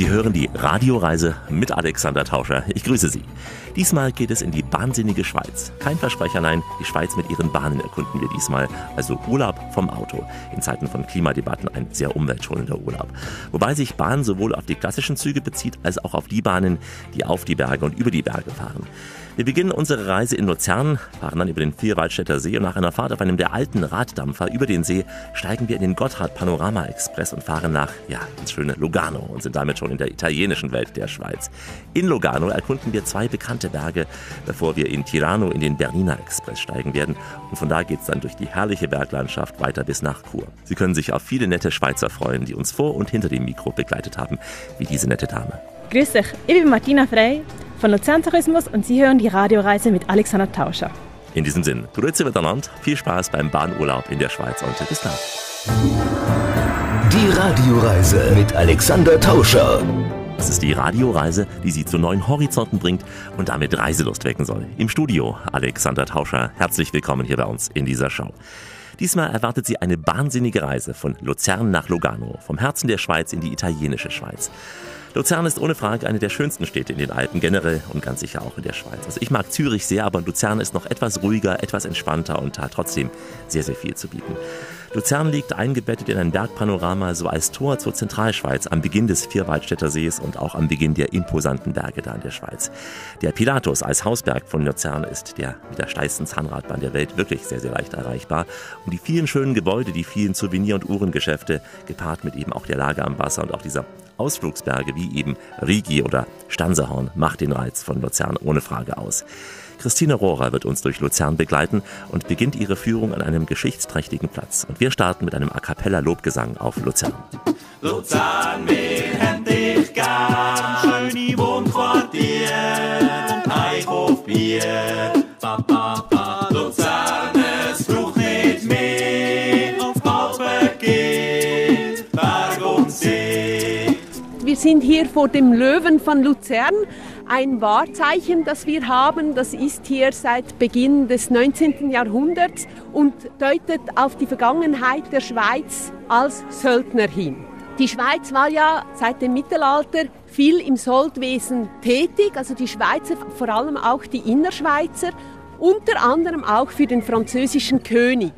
Sie hören die Radioreise mit Alexander Tauscher. Ich grüße Sie. Diesmal geht es in die wahnsinnige Schweiz. Kein Versprecher, nein, die Schweiz mit ihren Bahnen erkunden wir diesmal. Also Urlaub vom Auto. In Zeiten von Klimadebatten ein sehr umweltschonender Urlaub. Wobei sich Bahn sowohl auf die klassischen Züge bezieht, als auch auf die Bahnen, die auf die Berge und über die Berge fahren. Wir beginnen unsere Reise in Luzern, fahren dann über den Vierwaldstätter See und nach einer Fahrt auf einem der alten Raddampfer über den See steigen wir in den Gotthard Panorama Express und fahren nach, ja, ins schöne Lugano und sind damit schon in der italienischen Welt der Schweiz. In Lugano erkunden wir zwei bekannte Berge, bevor wir in Tirano in den Bernina Express steigen werden und von da geht's dann durch die herrliche Berglandschaft weiter bis nach Chur. Sie können sich auf viele nette Schweizer freuen, die uns vor und hinter dem Mikro begleitet haben, wie diese nette Dame. Grüß dich, ich bin Martina Frey von Luzern Tourismus und Sie hören die Radioreise mit Alexander Tauscher. In diesem Sinn, grüezi miteinander, viel Spaß beim Bahnurlaub in der Schweiz und bis dann. Die Radioreise mit Alexander Tauscher. Das ist die Radioreise, die Sie zu neuen Horizonten bringt und damit Reiselust wecken soll. Im Studio Alexander Tauscher. Herzlich willkommen hier bei uns in dieser Show. Diesmal erwartet Sie eine wahnsinnige Reise von Luzern nach Lugano, vom Herzen der Schweiz in die italienische Schweiz. Luzern ist ohne Frage eine der schönsten Städte in den Alpen generell und ganz sicher auch in der Schweiz. Also ich mag Zürich sehr, aber Luzern ist noch etwas ruhiger, etwas entspannter und hat trotzdem sehr, sehr viel zu bieten. Luzern liegt eingebettet in ein Bergpanorama, so als Tor zur Zentralschweiz am Beginn des Vierwaldstätter Sees und auch am Beginn der imposanten Berge da in der Schweiz. Der Pilatus als Hausberg von Luzern ist der mit der steilsten Zahnradbahn der Welt wirklich sehr, sehr leicht erreichbar. Und die vielen schönen Gebäude, die vielen Souvenir- und Uhrengeschäfte, gepaart mit eben auch der Lage am Wasser und auch dieser Ausflugsberge wie eben Rigi oder Stanserhorn macht den Reiz von Luzern ohne Frage aus. Christine Rohrer wird uns durch Luzern begleiten und beginnt ihre Führung an einem geschichtsträchtigen Platz. Und wir starten mit einem A cappella Lobgesang auf Luzern. Luzern, wir haben dich gern, schöne Wohnquartier und Eichhof Bier. Ba, ba, ba. Luzern, es braucht nicht mehr, auf Alpen geht Berg und See. Wir sind hier vor dem Löwen von Luzern. Ein Wahrzeichen, das wir haben, das ist hier seit Beginn des 19. Jahrhunderts und deutet auf die Vergangenheit der Schweiz als Söldner hin. Die Schweiz war ja seit dem Mittelalter viel im Soldwesen tätig, also die Schweizer, vor allem auch die Innerschweizer, unter anderem auch für den französischen König.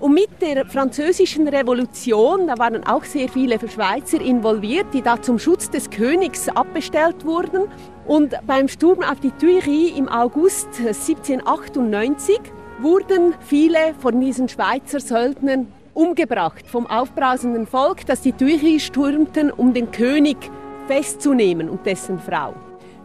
Und mit der französischen Revolution, da waren auch sehr viele Schweizer involviert, die da zum Schutz des Königs abbestellt wurden. Und beim Sturm auf die Tuileries im August 1798 wurden viele von diesen Schweizer Söldnern umgebracht vom aufbrausenden Volk, das die Tuileries stürmten, um den König festzunehmen und dessen Frau.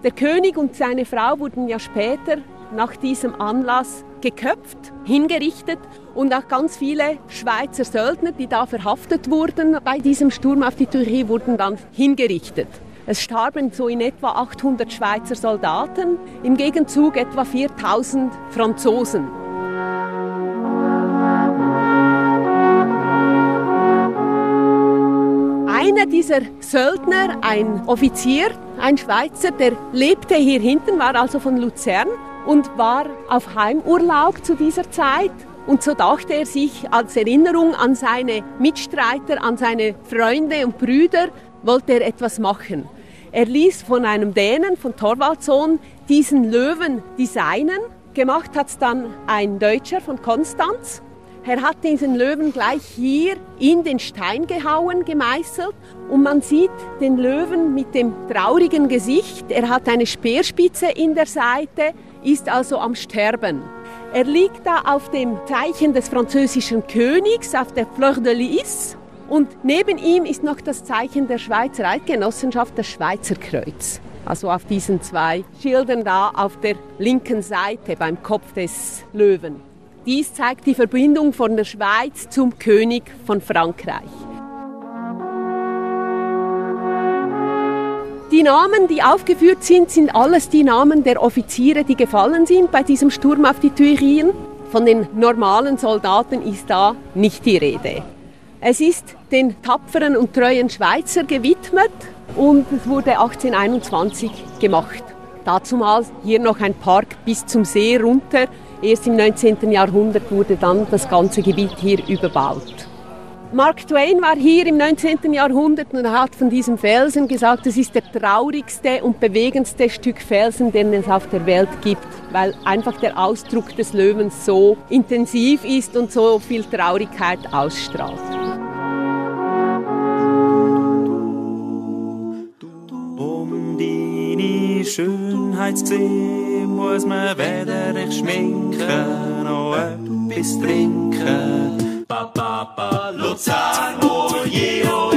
Der König und seine Frau wurden ja später nach diesem Anlass geköpft, hingerichtet und auch ganz viele Schweizer Söldner, die da verhaftet wurden bei diesem Sturm auf die Tuileries, wurden dann hingerichtet. Es starben so in etwa 800 Schweizer Soldaten, im Gegenzug etwa 4000 Franzosen. Einer dieser Söldner, ein Offizier, ein Schweizer, der lebte hier hinten, war also von Luzern und war auf Heimurlaub zu dieser Zeit. Und so dachte er sich als Erinnerung an seine Mitstreiter, an seine Freunde und Brüder, wollte er etwas machen. Er ließ von einem Dänen, von Thorwaldsohn, diesen Löwen designen. Gemacht hat es dann ein Deutscher von Konstanz. Er hat diesen Löwen gleich hier in den Stein gehauen, gemeißelt. Und man sieht den Löwen mit dem traurigen Gesicht. Er hat eine Speerspitze in der Seite, ist also am Sterben. Er liegt da auf dem Zeichen des französischen Königs, auf der Fleur de Lis. Und neben ihm ist noch das Zeichen der Schweizer Eidgenossenschaft, das Schweizer Kreuz. Also auf diesen zwei Schildern da auf der linken Seite beim Kopf des Löwen. Dies zeigt die Verbindung von der Schweiz zum König von Frankreich. Die Namen, die aufgeführt sind, sind alles die Namen der Offiziere, die gefallen sind bei diesem Sturm auf die Tuilerieren. Von den normalen Soldaten ist da nicht die Rede. Es ist den tapferen und treuen Schweizer gewidmet und es wurde 1821 gemacht. Dazumal hier noch ein Park bis zum See runter. Erst im 19. Jahrhundert wurde dann das ganze Gebiet hier überbaut. Mark Twain war hier im 19. Jahrhundert und hat von diesem Felsen gesagt, es ist der traurigste und bewegendste Stück Felsen, den es auf der Welt gibt, weil einfach der Ausdruck des Löwens so intensiv ist und so viel Traurigkeit ausstrahlt. Schönheit zu sehen, muss man weder dich schminken noch etwas trinken. Ba, ba, ba, Luzern, oh je, oh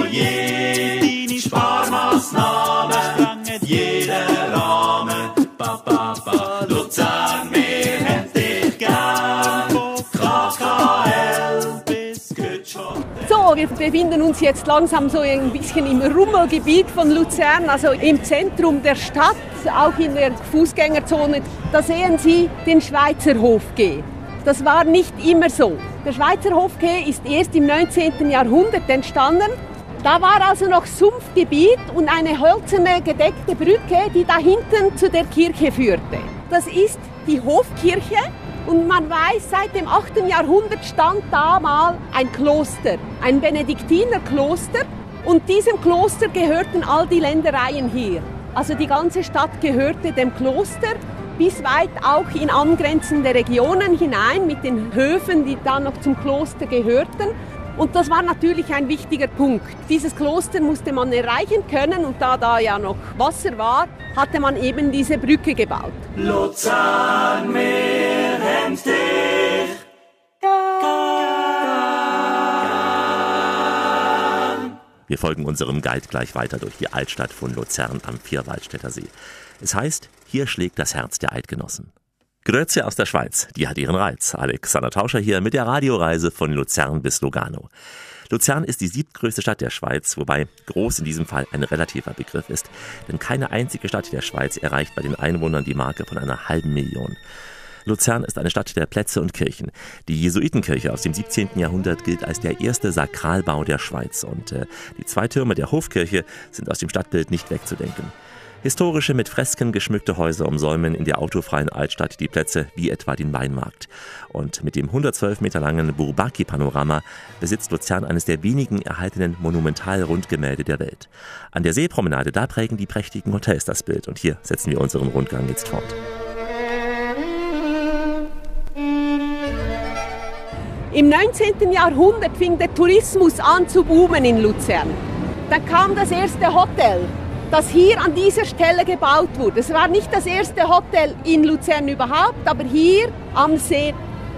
Wir befinden uns jetzt langsam so ein bisschen im Rummelgebiet von Luzern, also im Zentrum der Stadt, auch in der Fußgängerzone. Da sehen Sie den Schweizer Hofgeh. Das war nicht immer so. Der Schweizer Hofgeh ist erst im 19. Jahrhundert entstanden. Da war also noch Sumpfgebiet und eine hölzerne gedeckte Brücke, die da hinten zu der Kirche führte. Das ist die Hofkirche und man weiß, seit dem 8. Jahrhundert stand da mal ein Kloster, ein Benediktinerkloster. Und diesem Kloster gehörten all die Ländereien hier. Also die ganze Stadt gehörte dem Kloster bis weit auch in angrenzende Regionen hinein mit den Höfen, die dann noch zum Kloster gehörten. Und das war natürlich ein wichtiger Punkt. Dieses Kloster musste man erreichen können und da da ja noch Wasser war, hatte man eben diese Brücke gebaut. Luzern, wir haben Wir folgen unserem Guide gleich weiter durch die Altstadt von Luzern am Vierwaldstätter See. Es heißt, hier schlägt das Herz der Eidgenossen. Grüezi aus der Schweiz, die hat ihren Reiz. Alexander Tauscher hier mit der Radioreise von Luzern bis Lugano. Luzern ist die siebtgrößte Stadt der Schweiz, wobei groß in diesem Fall ein relativer Begriff ist, denn keine einzige Stadt der Schweiz erreicht bei den Einwohnern die Marke von einer halben Million. Luzern ist eine Stadt der Plätze und Kirchen. Die Jesuitenkirche aus dem 17. Jahrhundert gilt als der erste Sakralbau der Schweiz und äh, die zwei Türme der Hofkirche sind aus dem Stadtbild nicht wegzudenken. Historische mit Fresken geschmückte Häuser umsäumen in der autofreien Altstadt die Plätze wie etwa den Weinmarkt. Und mit dem 112 Meter langen Bourbaki-Panorama besitzt Luzern eines der wenigen erhaltenen Monumental-Rundgemälde der Welt. An der Seepromenade, da prägen die prächtigen Hotels das Bild. Und hier setzen wir unseren Rundgang jetzt fort. Im 19. Jahrhundert fing der Tourismus an zu boomen in Luzern. Dann kam das erste Hotel, das hier an dieser Stelle gebaut wurde. Es war nicht das erste Hotel in Luzern überhaupt, aber hier am See.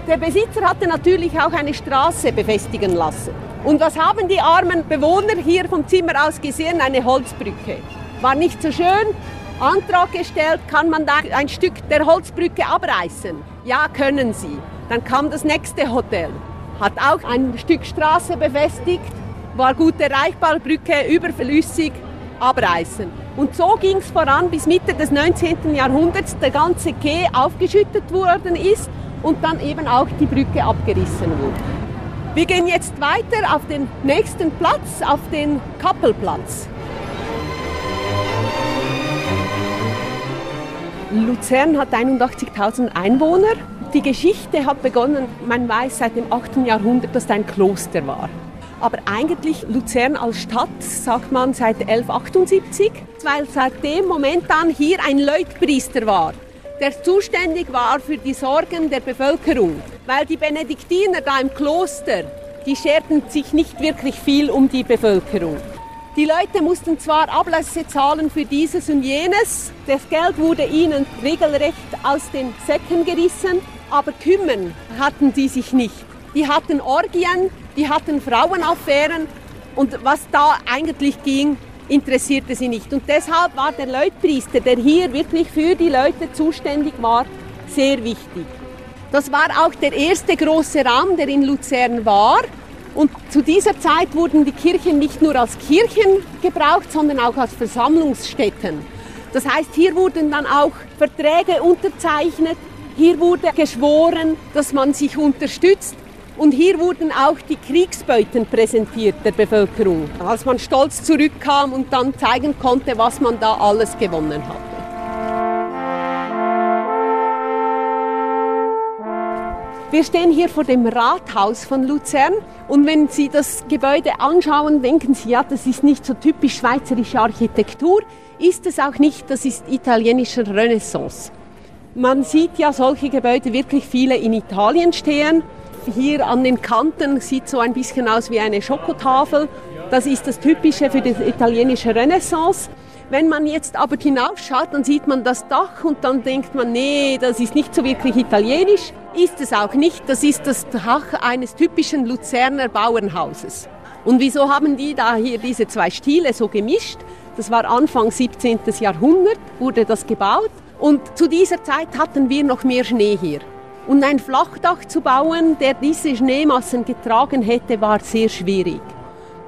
Der Besitzer hatte natürlich auch eine Straße befestigen lassen. Und was haben die armen Bewohner hier vom Zimmer aus gesehen? Eine Holzbrücke. War nicht so schön. Antrag gestellt, kann man da ein Stück der Holzbrücke abreißen? Ja, können Sie. Dann kam das nächste Hotel, hat auch ein Stück Straße befestigt, war gut erreichbar, Brücke überflüssig, abreißen. Und so ging es voran bis Mitte des 19. Jahrhunderts, der ganze Quai aufgeschüttet worden ist und dann eben auch die Brücke abgerissen wurde. Wir gehen jetzt weiter auf den nächsten Platz, auf den Kappelplatz. Luzern hat 81.000 Einwohner. Die Geschichte hat begonnen, man weiß seit dem 8. Jahrhundert, dass es ein Kloster war. Aber eigentlich Luzern als Stadt sagt man seit 1178, weil seit dem Moment an hier ein Leutpriester war, der zuständig war für die Sorgen der Bevölkerung. Weil die Benediktiner da im Kloster, die scherten sich nicht wirklich viel um die Bevölkerung. Die Leute mussten zwar Ablässe zahlen für dieses und jenes, das Geld wurde ihnen regelrecht aus den Säcken gerissen, aber kümmern hatten sie sich nicht. Die hatten Orgien, die hatten Frauenaffären und was da eigentlich ging, interessierte sie nicht. Und deshalb war der Leutpriester, der hier wirklich für die Leute zuständig war, sehr wichtig. Das war auch der erste große Raum, der in Luzern war. Und zu dieser Zeit wurden die Kirchen nicht nur als Kirchen gebraucht, sondern auch als Versammlungsstätten. Das heißt, hier wurden dann auch Verträge unterzeichnet, hier wurde geschworen, dass man sich unterstützt und hier wurden auch die Kriegsbeuten präsentiert der Bevölkerung, als man stolz zurückkam und dann zeigen konnte, was man da alles gewonnen hat. Wir stehen hier vor dem Rathaus von Luzern und wenn Sie das Gebäude anschauen, denken Sie, ja, das ist nicht so typisch schweizerische Architektur, ist es auch nicht, das ist italienischer Renaissance. Man sieht ja solche Gebäude wirklich viele in Italien stehen hier an den Kanten sieht so ein bisschen aus wie eine Schokotafel. Das ist das Typische für die italienische Renaissance. Wenn man jetzt aber hinaufschaut, dann sieht man das Dach und dann denkt man, nee, das ist nicht so wirklich italienisch. Ist es auch nicht. Das ist das Dach eines typischen Luzerner Bauernhauses. Und wieso haben die da hier diese zwei Stile so gemischt? Das war Anfang 17. Jahrhundert, wurde das gebaut. Und zu dieser Zeit hatten wir noch mehr Schnee hier. Und ein Flachdach zu bauen, der diese Schneemassen getragen hätte, war sehr schwierig.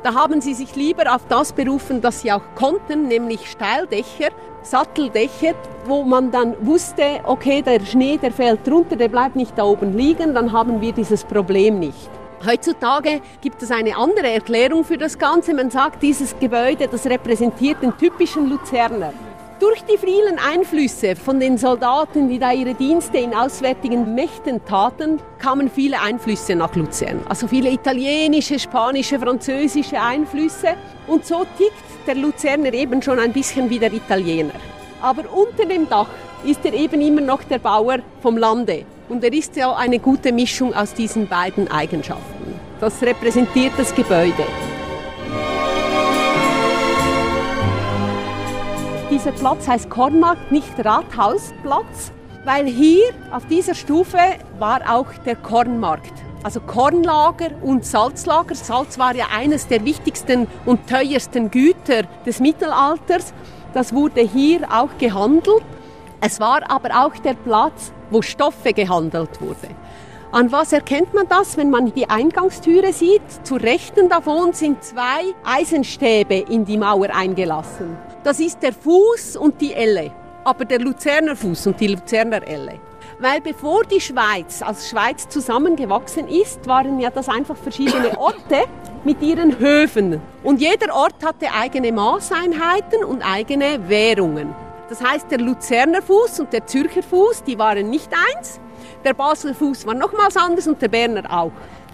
Da haben sie sich lieber auf das berufen, das sie auch konnten, nämlich Steildächer, Satteldächer, wo man dann wusste, okay, der Schnee, der fällt runter, der bleibt nicht da oben liegen, dann haben wir dieses Problem nicht. Heutzutage gibt es eine andere Erklärung für das Ganze. Man sagt, dieses Gebäude, das repräsentiert den typischen Luzerner. Durch die vielen Einflüsse von den Soldaten, die da ihre Dienste in auswärtigen Mächten taten, kamen viele Einflüsse nach Luzern. Also viele italienische, spanische, französische Einflüsse. Und so tickt der Luzerner eben schon ein bisschen wie der Italiener. Aber unter dem Dach ist er eben immer noch der Bauer vom Lande. Und er ist ja eine gute Mischung aus diesen beiden Eigenschaften. Das repräsentiert das Gebäude. Dieser Platz heißt Kornmarkt, nicht Rathausplatz, weil hier auf dieser Stufe war auch der Kornmarkt. Also Kornlager und Salzlager. Salz war ja eines der wichtigsten und teuersten Güter des Mittelalters. Das wurde hier auch gehandelt. Es war aber auch der Platz, wo Stoffe gehandelt wurden. An was erkennt man das, wenn man die Eingangstüre sieht? Zu Rechten davon sind zwei Eisenstäbe in die Mauer eingelassen. Das ist der Fuß und die Elle, aber der Luzerner Fuß und die Luzerner Elle. Weil bevor die Schweiz als Schweiz zusammengewachsen ist, waren ja das einfach verschiedene Orte mit ihren Höfen. Und jeder Ort hatte eigene Maßeinheiten und eigene Währungen. Das heißt, der Luzerner Fuß und der Zürcher Fuß, die waren nicht eins. Der Basler Fuß war nochmals anders und der Berner auch.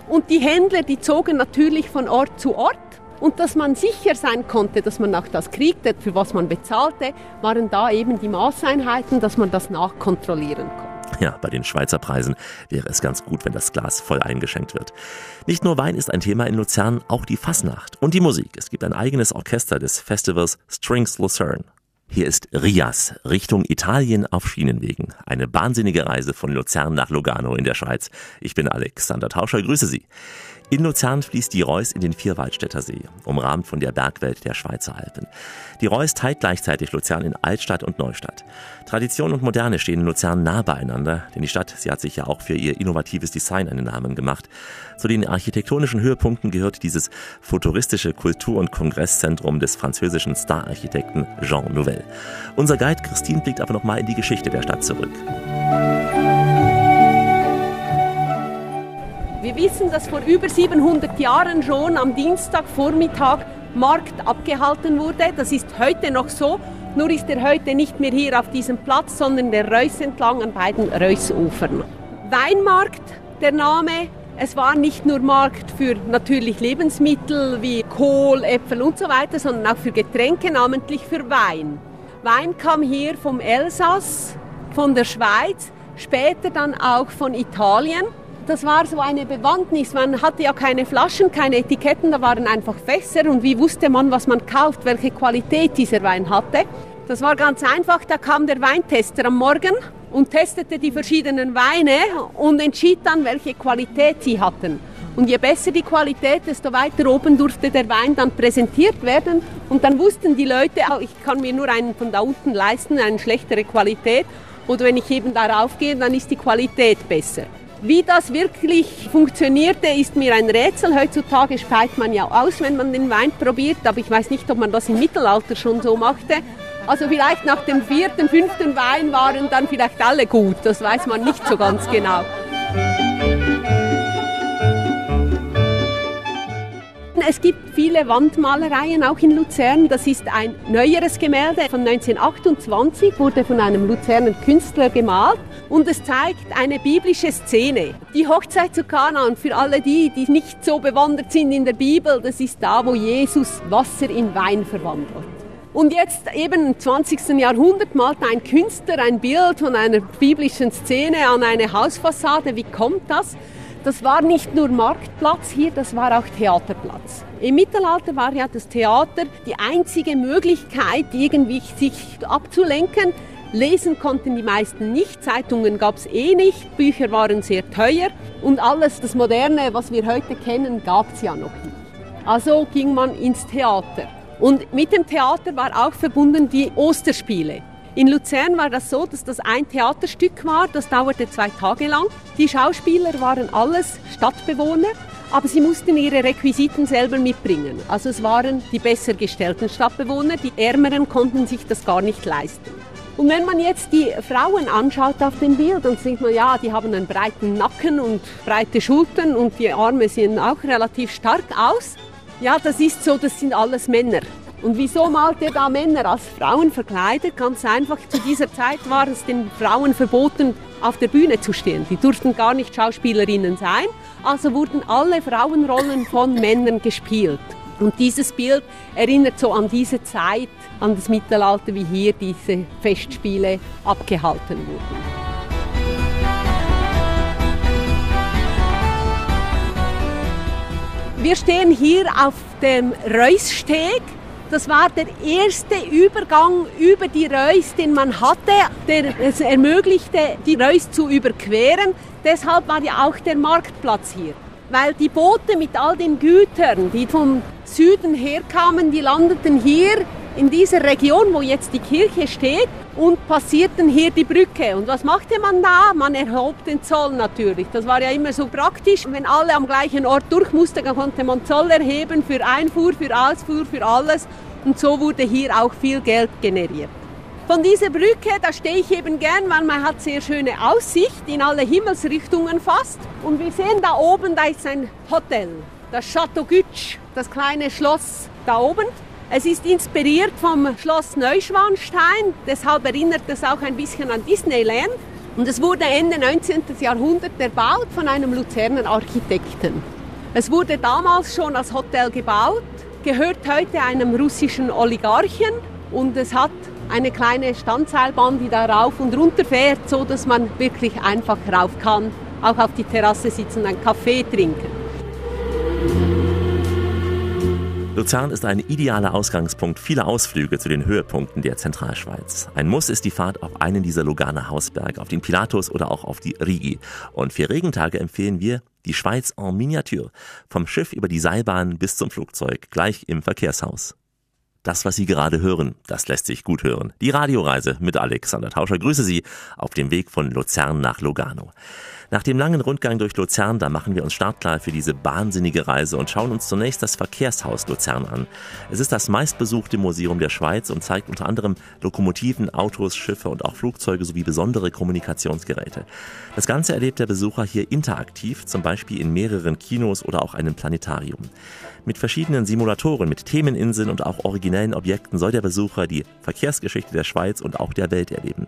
Und die Händler, die zogen natürlich von Ort zu Ort und dass man sicher sein konnte, dass man auch das kriegte, für was man bezahlte, waren da eben die Maßeinheiten, dass man das nachkontrollieren konnte. Ja, bei den Schweizer Preisen wäre es ganz gut, wenn das Glas voll eingeschenkt wird. Nicht nur Wein ist ein Thema in Luzern, auch die Fasnacht und die Musik. Es gibt ein eigenes Orchester des Festivals Strings Lucerne. Hier ist Rias, Richtung Italien auf Schienenwegen. Eine wahnsinnige Reise von Luzern nach Lugano in der Schweiz. Ich bin Alexander Tauscher, grüße Sie. In Luzern fließt die Reuss in den Vierwaldstätter See, umrahmt von der Bergwelt der Schweizer Alpen. Die Reuss teilt gleichzeitig Luzern in Altstadt und Neustadt. Tradition und Moderne stehen in Luzern nah beieinander, denn die Stadt, sie hat sich ja auch für ihr innovatives Design einen Namen gemacht. Zu den architektonischen Höhepunkten gehört dieses futuristische Kultur- und Kongresszentrum des französischen Stararchitekten Jean Nouvel. Unser Guide Christine blickt aber nochmal in die Geschichte der Stadt zurück. Wir wissen, dass vor über 700 Jahren schon am Dienstagvormittag Markt abgehalten wurde. Das ist heute noch so, nur ist er heute nicht mehr hier auf diesem Platz, sondern der Reuss entlang an beiden Reusufern. Weinmarkt, der Name. Es war nicht nur Markt für natürlich Lebensmittel wie Kohl, Äpfel und so weiter, sondern auch für Getränke, namentlich für Wein. Wein kam hier vom Elsass, von der Schweiz, später dann auch von Italien das war so eine Bewandtnis. Man hatte ja keine Flaschen, keine Etiketten, da waren einfach Fässer und wie wusste man, was man kauft, welche Qualität dieser Wein hatte. Das war ganz einfach, da kam der Weintester am Morgen und testete die verschiedenen Weine und entschied dann, welche Qualität sie hatten. Und je besser die Qualität, desto weiter oben durfte der Wein dann präsentiert werden. Und dann wussten die Leute, oh, ich kann mir nur einen von da unten leisten, eine schlechtere Qualität. Oder wenn ich eben darauf gehe, dann ist die Qualität besser. Wie das wirklich funktionierte, ist mir ein Rätsel. Heutzutage speit man ja aus, wenn man den Wein probiert, aber ich weiß nicht, ob man das im Mittelalter schon so machte. Also vielleicht nach dem vierten, fünften Wein waren dann vielleicht alle gut, das weiß man nicht so ganz genau. Es gibt viele Wandmalereien auch in Luzern. Das ist ein neueres Gemälde von 1928, wurde von einem Luzerner Künstler gemalt und es zeigt eine biblische Szene. Die Hochzeit zu Kana und für alle die, die nicht so bewandert sind in der Bibel, das ist da, wo Jesus Wasser in Wein verwandelt. Und jetzt eben im 20. Jahrhundert malt ein Künstler ein Bild von einer biblischen Szene an eine Hausfassade. Wie kommt das? Das war nicht nur Marktplatz hier, das war auch Theaterplatz. Im Mittelalter war ja das Theater die einzige Möglichkeit, irgendwie sich abzulenken. Lesen konnten die meisten nicht, Zeitungen gab es eh nicht, Bücher waren sehr teuer und alles das Moderne, was wir heute kennen, gab es ja noch nicht. Also ging man ins Theater. Und mit dem Theater war auch verbunden die Osterspiele. In Luzern war das so, dass das ein Theaterstück war, das dauerte zwei Tage lang. Die Schauspieler waren alles Stadtbewohner, aber sie mussten ihre Requisiten selber mitbringen. Also es waren die besser gestellten Stadtbewohner, die Ärmeren konnten sich das gar nicht leisten. Und wenn man jetzt die Frauen anschaut auf dem Bild, dann sieht man, ja, die haben einen breiten Nacken und breite Schultern und die Arme sehen auch relativ stark aus. Ja, das ist so, das sind alles Männer. Und wieso malt er da Männer als Frauen verkleidet? Ganz einfach, zu dieser Zeit war es den Frauen verboten, auf der Bühne zu stehen. Die durften gar nicht Schauspielerinnen sein. Also wurden alle Frauenrollen von Männern gespielt. Und dieses Bild erinnert so an diese Zeit, an das Mittelalter, wie hier diese Festspiele abgehalten wurden. Wir stehen hier auf dem Reussteg. Das war der erste Übergang über die Reus, den man hatte, der es ermöglichte, die Reus zu überqueren. Deshalb war ja auch der Marktplatz hier. Weil die Boote mit all den Gütern, die vom Süden herkamen, die landeten hier in dieser Region, wo jetzt die Kirche steht, und passierten hier die Brücke. Und was machte man da? Man erhob den Zoll natürlich. Das war ja immer so praktisch. Wenn alle am gleichen Ort durch mussten, dann konnte man Zoll erheben für Einfuhr, für Ausfuhr, für alles. Und so wurde hier auch viel Geld generiert. Von dieser Brücke, da stehe ich eben gern, weil man hat sehr schöne Aussicht in alle Himmelsrichtungen fast. Und wir sehen da oben, da ist ein Hotel, das Chateau Gütsch, das kleine Schloss da oben. Es ist inspiriert vom Schloss Neuschwanstein, deshalb erinnert es auch ein bisschen an Disneyland. Und es wurde Ende 19. Jahrhundert erbaut von einem Luzerner Architekten. Es wurde damals schon als Hotel gebaut, gehört heute einem russischen Oligarchen und es hat eine kleine Standseilbahn, die da rauf und runter fährt, so dass man wirklich einfach rauf kann, auch auf die Terrasse sitzen, einen Kaffee trinken. Luzern ist ein idealer Ausgangspunkt vieler Ausflüge zu den Höhepunkten der Zentralschweiz. Ein Muss ist die Fahrt auf einen dieser Luganer Hausberge, auf den Pilatus oder auch auf die Rigi. Und für Regentage empfehlen wir die Schweiz en Miniatur. Vom Schiff über die Seilbahn bis zum Flugzeug, gleich im Verkehrshaus. Das, was Sie gerade hören, das lässt sich gut hören. Die Radioreise mit Alexander Tauscher grüße Sie auf dem Weg von Luzern nach Lugano. Nach dem langen Rundgang durch Luzern, da machen wir uns startklar für diese wahnsinnige Reise und schauen uns zunächst das Verkehrshaus Luzern an. Es ist das meistbesuchte Museum der Schweiz und zeigt unter anderem Lokomotiven, Autos, Schiffe und auch Flugzeuge sowie besondere Kommunikationsgeräte. Das Ganze erlebt der Besucher hier interaktiv, zum Beispiel in mehreren Kinos oder auch einem Planetarium. Mit verschiedenen Simulatoren, mit Themeninseln und auch originellen Objekten soll der Besucher die Verkehrsgeschichte der Schweiz und auch der Welt erleben.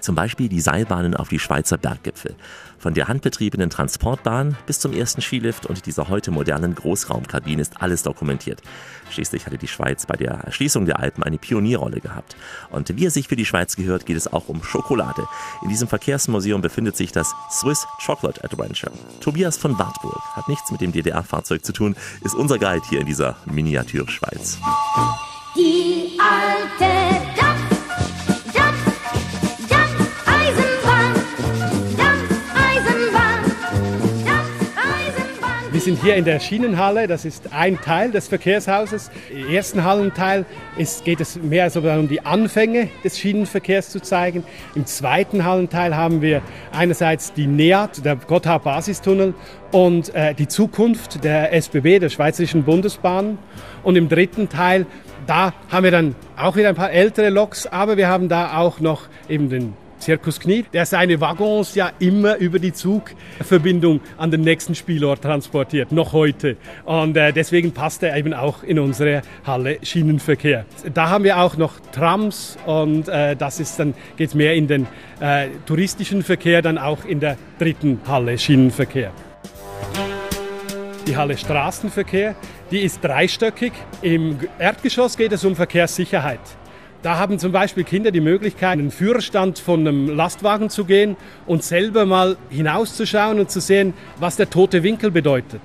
Zum Beispiel die Seilbahnen auf die Schweizer Berggipfel. Von der handbetriebenen Transportbahn bis zum ersten Skilift und dieser heute modernen Großraumkabine ist alles dokumentiert. Schließlich hatte die Schweiz bei der Erschließung der Alpen eine Pionierrolle gehabt. Und wie es sich für die Schweiz gehört, geht es auch um Schokolade. In diesem Verkehrsmuseum befindet sich das Swiss Chocolate Adventure. Tobias von Wartburg hat nichts mit dem DDR-Fahrzeug zu tun, ist unser Guide hier in dieser Miniaturschweiz. Die alte sind hier in der Schienenhalle, das ist ein Teil des Verkehrshauses. Im ersten Hallenteil ist, geht es mehr so um die Anfänge des Schienenverkehrs zu zeigen. Im zweiten Hallenteil haben wir einerseits die NEAT, der Gotthard-Basistunnel, und äh, die Zukunft der SBB, der Schweizerischen Bundesbahn. Und im dritten Teil, da haben wir dann auch wieder ein paar ältere Loks, aber wir haben da auch noch eben den Circus Knie, der seine Waggons ja immer über die Zugverbindung an den nächsten Spielort transportiert, noch heute. Und äh, deswegen passt er eben auch in unsere Halle Schienenverkehr. Da haben wir auch noch Trams und äh, das ist dann geht mehr in den äh, touristischen Verkehr, dann auch in der dritten Halle Schienenverkehr. Die Halle Straßenverkehr, die ist dreistöckig. Im Erdgeschoss geht es um Verkehrssicherheit. Da haben zum Beispiel Kinder die Möglichkeit, in den Führerstand von einem Lastwagen zu gehen und selber mal hinauszuschauen und zu sehen, was der tote Winkel bedeutet.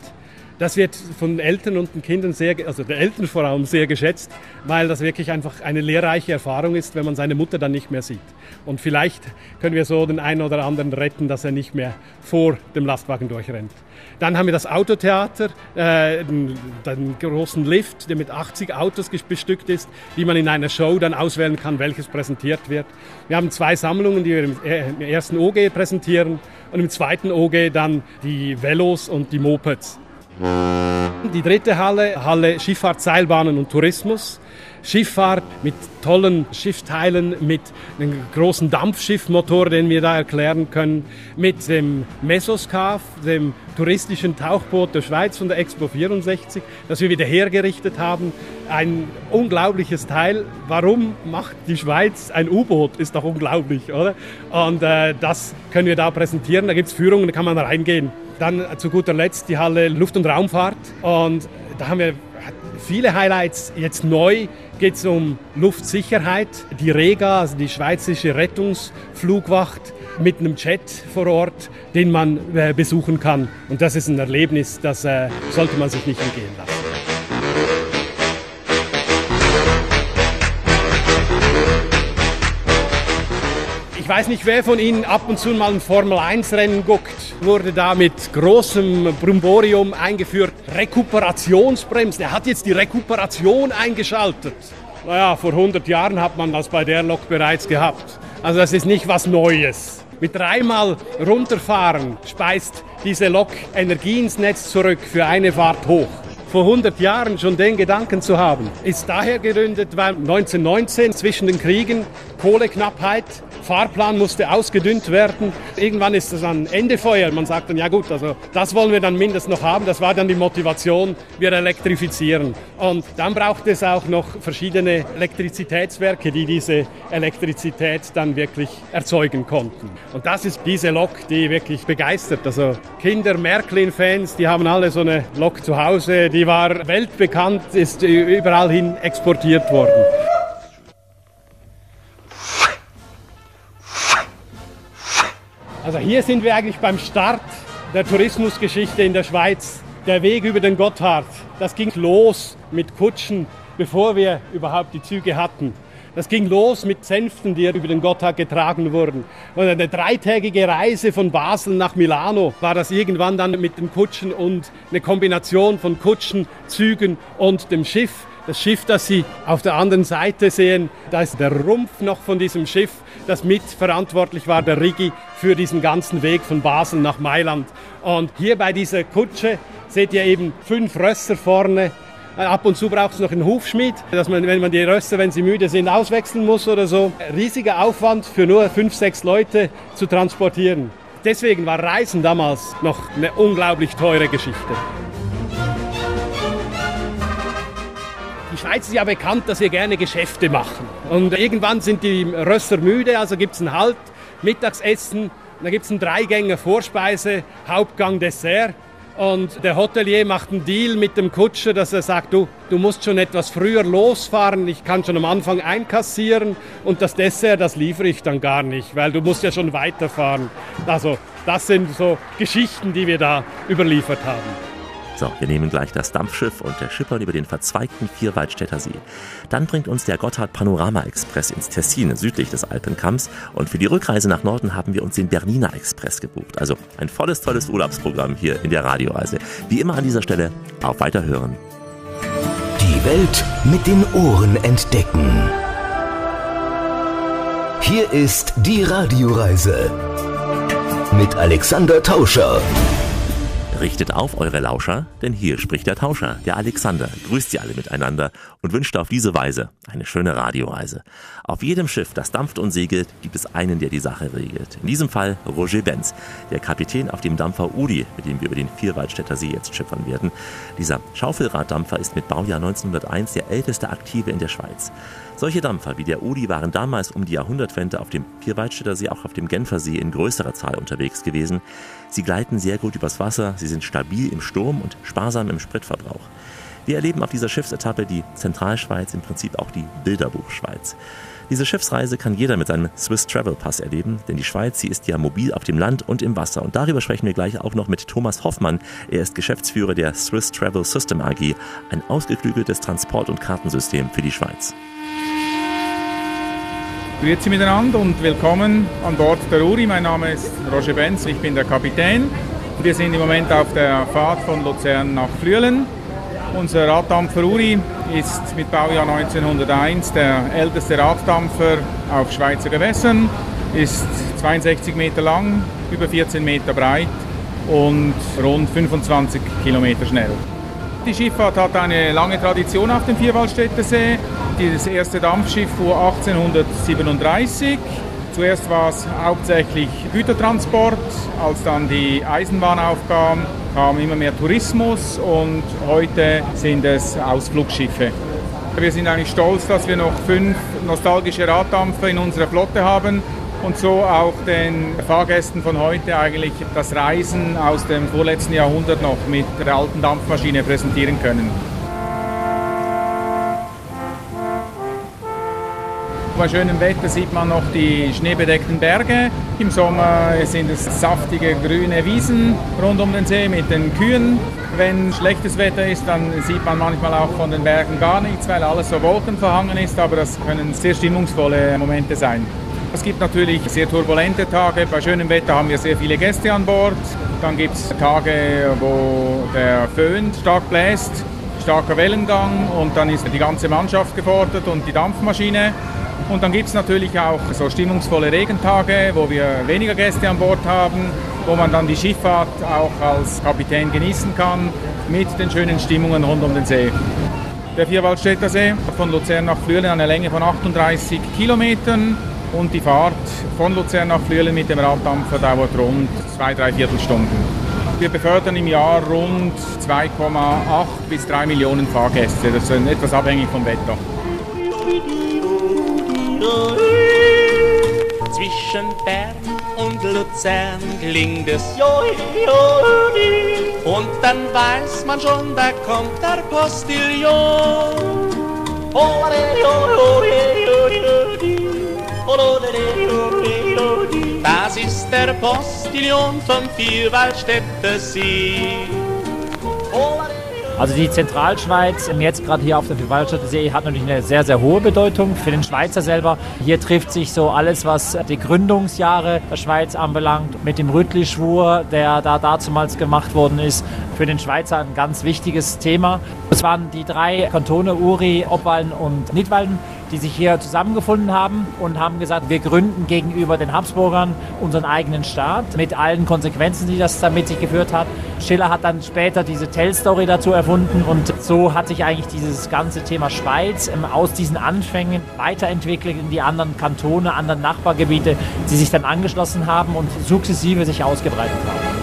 Das wird von Eltern und den Kindern sehr, also der Eltern vor allem sehr geschätzt, weil das wirklich einfach eine lehrreiche Erfahrung ist, wenn man seine Mutter dann nicht mehr sieht. Und vielleicht können wir so den einen oder anderen retten, dass er nicht mehr vor dem Lastwagen durchrennt. Dann haben wir das Autotheater, äh, den, großen Lift, der mit 80 Autos bestückt ist, die man in einer Show dann auswählen kann, welches präsentiert wird. Wir haben zwei Sammlungen, die wir im, äh, im ersten OG präsentieren und im zweiten OG dann die Velos und die Mopeds. Die dritte Halle, Halle Schifffahrt, Seilbahnen und Tourismus. Schifffahrt mit tollen Schiffteilen, mit einem großen Dampfschiffmotor, den wir da erklären können, mit dem Mesoscaf, dem touristischen Tauchboot der Schweiz von der Expo 64, das wir wieder hergerichtet haben. Ein unglaubliches Teil. Warum macht die Schweiz ein U-Boot? Ist doch unglaublich, oder? Und äh, das können wir da präsentieren. Da gibt es Führungen, da kann man reingehen. Dann zu guter Letzt die Halle Luft- und Raumfahrt. Und da haben wir viele Highlights. Jetzt neu geht es um Luftsicherheit. Die Rega, also die Schweizerische Rettungsflugwacht, mit einem Jet vor Ort, den man äh, besuchen kann. Und das ist ein Erlebnis, das äh, sollte man sich nicht entgehen lassen. Weiß nicht, wer von Ihnen ab und zu mal ein Formel-1-Rennen guckt. Wurde da mit großem Brumborium eingeführt. Rekuperationsbremsen. Er hat jetzt die Rekuperation eingeschaltet. Naja, vor 100 Jahren hat man das bei der Lok bereits gehabt. Also das ist nicht was Neues. Mit dreimal runterfahren speist diese Lok Energie ins Netz zurück für eine Fahrt hoch vor 100 Jahren schon den Gedanken zu haben, ist daher gegründet, weil 1919 zwischen den Kriegen Kohleknappheit, Fahrplan musste ausgedünnt werden. Irgendwann ist es ein Endefeuer. Man sagt dann, ja gut, also das wollen wir dann mindestens noch haben. Das war dann die Motivation, wir elektrifizieren. Und dann braucht es auch noch verschiedene Elektrizitätswerke, die diese Elektrizität dann wirklich erzeugen konnten. Und das ist diese Lok, die wirklich begeistert. Also Kinder, Märklin-Fans, die haben alle so eine Lok zu Hause. Die war weltbekannt, ist überall hin exportiert worden. Also hier sind wir eigentlich beim Start der Tourismusgeschichte in der Schweiz. Der Weg über den Gotthard, das ging los mit Kutschen, bevor wir überhaupt die Züge hatten. Das ging los mit Sänften, die über den Gotthard getragen wurden. Und eine dreitägige Reise von Basel nach Milano war das irgendwann dann mit den Kutschen und eine Kombination von Kutschen, Zügen und dem Schiff. Das Schiff, das Sie auf der anderen Seite sehen, da ist der Rumpf noch von diesem Schiff, das mitverantwortlich war, der Rigi, für diesen ganzen Weg von Basel nach Mailand. Und hier bei dieser Kutsche seht ihr eben fünf Rösser vorne. Ab und zu braucht es noch einen Hufschmied, dass man, wenn man die Rösser, wenn sie müde sind, auswechseln muss oder so. Riesiger Aufwand für nur fünf, sechs Leute zu transportieren. Deswegen war Reisen damals noch eine unglaublich teure Geschichte. Die Schweiz ist ja bekannt, dass wir gerne Geschäfte machen. Und irgendwann sind die Rösser müde, also gibt es einen Halt, Mittagsessen, dann gibt es einen Dreigänger Vorspeise, Hauptgang, Dessert. Und der Hotelier macht einen Deal mit dem Kutscher, dass er sagt, du, du musst schon etwas früher losfahren, ich kann schon am Anfang einkassieren und das Dessert, das liefere ich dann gar nicht, weil du musst ja schon weiterfahren. Also das sind so Geschichten, die wir da überliefert haben. So, wir nehmen gleich das Dampfschiff und der Schippern über den verzweigten Vierwaldstätter See. Dann bringt uns der Gotthard Panorama Express ins Tessin, südlich des Alpenkamms. Und für die Rückreise nach Norden haben wir uns den Bernina Express gebucht. Also ein volles, tolles Urlaubsprogramm hier in der Radioreise. Wie immer an dieser Stelle auf Weiterhören. Die Welt mit den Ohren entdecken. Hier ist die Radioreise mit Alexander Tauscher. Richtet auf eure Lauscher, denn hier spricht der Tauscher, der Alexander, grüßt sie alle miteinander und wünscht auf diese Weise eine schöne Radioreise. Auf jedem Schiff, das dampft und segelt, gibt es einen, der die Sache regelt. In diesem Fall Roger Benz, der Kapitän auf dem Dampfer Udi, mit dem wir über den Vierwaldstätter See jetzt schippern werden. Dieser Schaufelraddampfer ist mit Baujahr 1901 der älteste aktive in der Schweiz. Solche Dampfer wie der Udi waren damals um die Jahrhundertwende auf dem Vierwaldstätter See, auch auf dem Genfersee in größerer Zahl unterwegs gewesen. Sie gleiten sehr gut übers Wasser, sie sind stabil im Sturm und sparsam im Spritverbrauch. Wir erleben auf dieser Schiffsetappe die Zentralschweiz, im Prinzip auch die Bilderbuchschweiz. Diese Schiffsreise kann jeder mit seinem Swiss Travel Pass erleben, denn die Schweiz, sie ist ja mobil auf dem Land und im Wasser. Und darüber sprechen wir gleich auch noch mit Thomas Hoffmann. Er ist Geschäftsführer der Swiss Travel System AG, ein ausgeklügeltes Transport- und Kartensystem für die Schweiz. Grüezi miteinander und willkommen an Bord der Uri. Mein Name ist Roger Benz, ich bin der Kapitän. Wir sind im Moment auf der Fahrt von Luzern nach Flüelen. Unser Raddampfer Uri ist mit Baujahr 1901 der älteste Raddampfer auf Schweizer Gewässern, ist 62 Meter lang, über 14 Meter breit und rund 25 Kilometer schnell. Die Schifffahrt hat eine lange Tradition auf dem Vierwaldstätter See. Das erste Dampfschiff fuhr 1837. Zuerst war es hauptsächlich Gütertransport. Als dann die Eisenbahn aufkam, kam immer mehr Tourismus und heute sind es Ausflugschiffe. Wir sind eigentlich stolz, dass wir noch fünf nostalgische Raddampfer in unserer Flotte haben und so auch den Fahrgästen von heute eigentlich das Reisen aus dem vorletzten Jahrhundert noch mit der alten Dampfmaschine präsentieren können. Bei schönem Wetter sieht man noch die schneebedeckten Berge. Im Sommer sind es saftige grüne Wiesen rund um den See mit den Kühen. Wenn schlechtes Wetter ist, dann sieht man manchmal auch von den Bergen gar nichts, weil alles so wolkenverhangen ist, aber das können sehr stimmungsvolle Momente sein. Es gibt natürlich sehr turbulente Tage. Bei schönem Wetter haben wir sehr viele Gäste an Bord. Dann gibt es Tage, wo der Föhn stark bläst, starker Wellengang und dann ist die ganze Mannschaft gefordert und die Dampfmaschine. Und dann gibt es natürlich auch so stimmungsvolle Regentage, wo wir weniger Gäste an Bord haben, wo man dann die Schifffahrt auch als Kapitän genießen kann mit den schönen Stimmungen rund um den See. Der Vierwaldstätter See von Luzern nach Flüelen eine Länge von 38 Kilometern und die Fahrt von Luzern nach Flüelen mit dem Raddampfer dauert rund zwei, drei Viertelstunden. Wir befördern im Jahr rund 2,8 bis 3 Millionen Fahrgäste. Das ist etwas abhängig vom Wetter. Zwischen Bern und Luzern klingt es Und dann weiß man schon, da kommt der Postillon. Der Postillon vom Vierwaldstätter See. Also die Zentralschweiz, jetzt gerade hier auf der Vierwaldstätter See, hat natürlich eine sehr, sehr hohe Bedeutung für den Schweizer selber. Hier trifft sich so alles, was die Gründungsjahre der Schweiz anbelangt, mit dem Rüttli-Schwur, der da dazumals gemacht worden ist, für den Schweizer ein ganz wichtiges Thema. Es waren die drei Kantone Uri, Obwalden und Nidwalden, die sich hier zusammengefunden haben und haben gesagt, wir gründen gegenüber den Habsburgern unseren eigenen Staat mit allen Konsequenzen, die das damit sich geführt hat. Schiller hat dann später diese Tell-Story dazu erfunden und so hat sich eigentlich dieses ganze Thema Schweiz ähm, aus diesen Anfängen weiterentwickelt in die anderen Kantone, anderen Nachbargebiete, die sich dann angeschlossen haben und sukzessive sich ausgebreitet haben.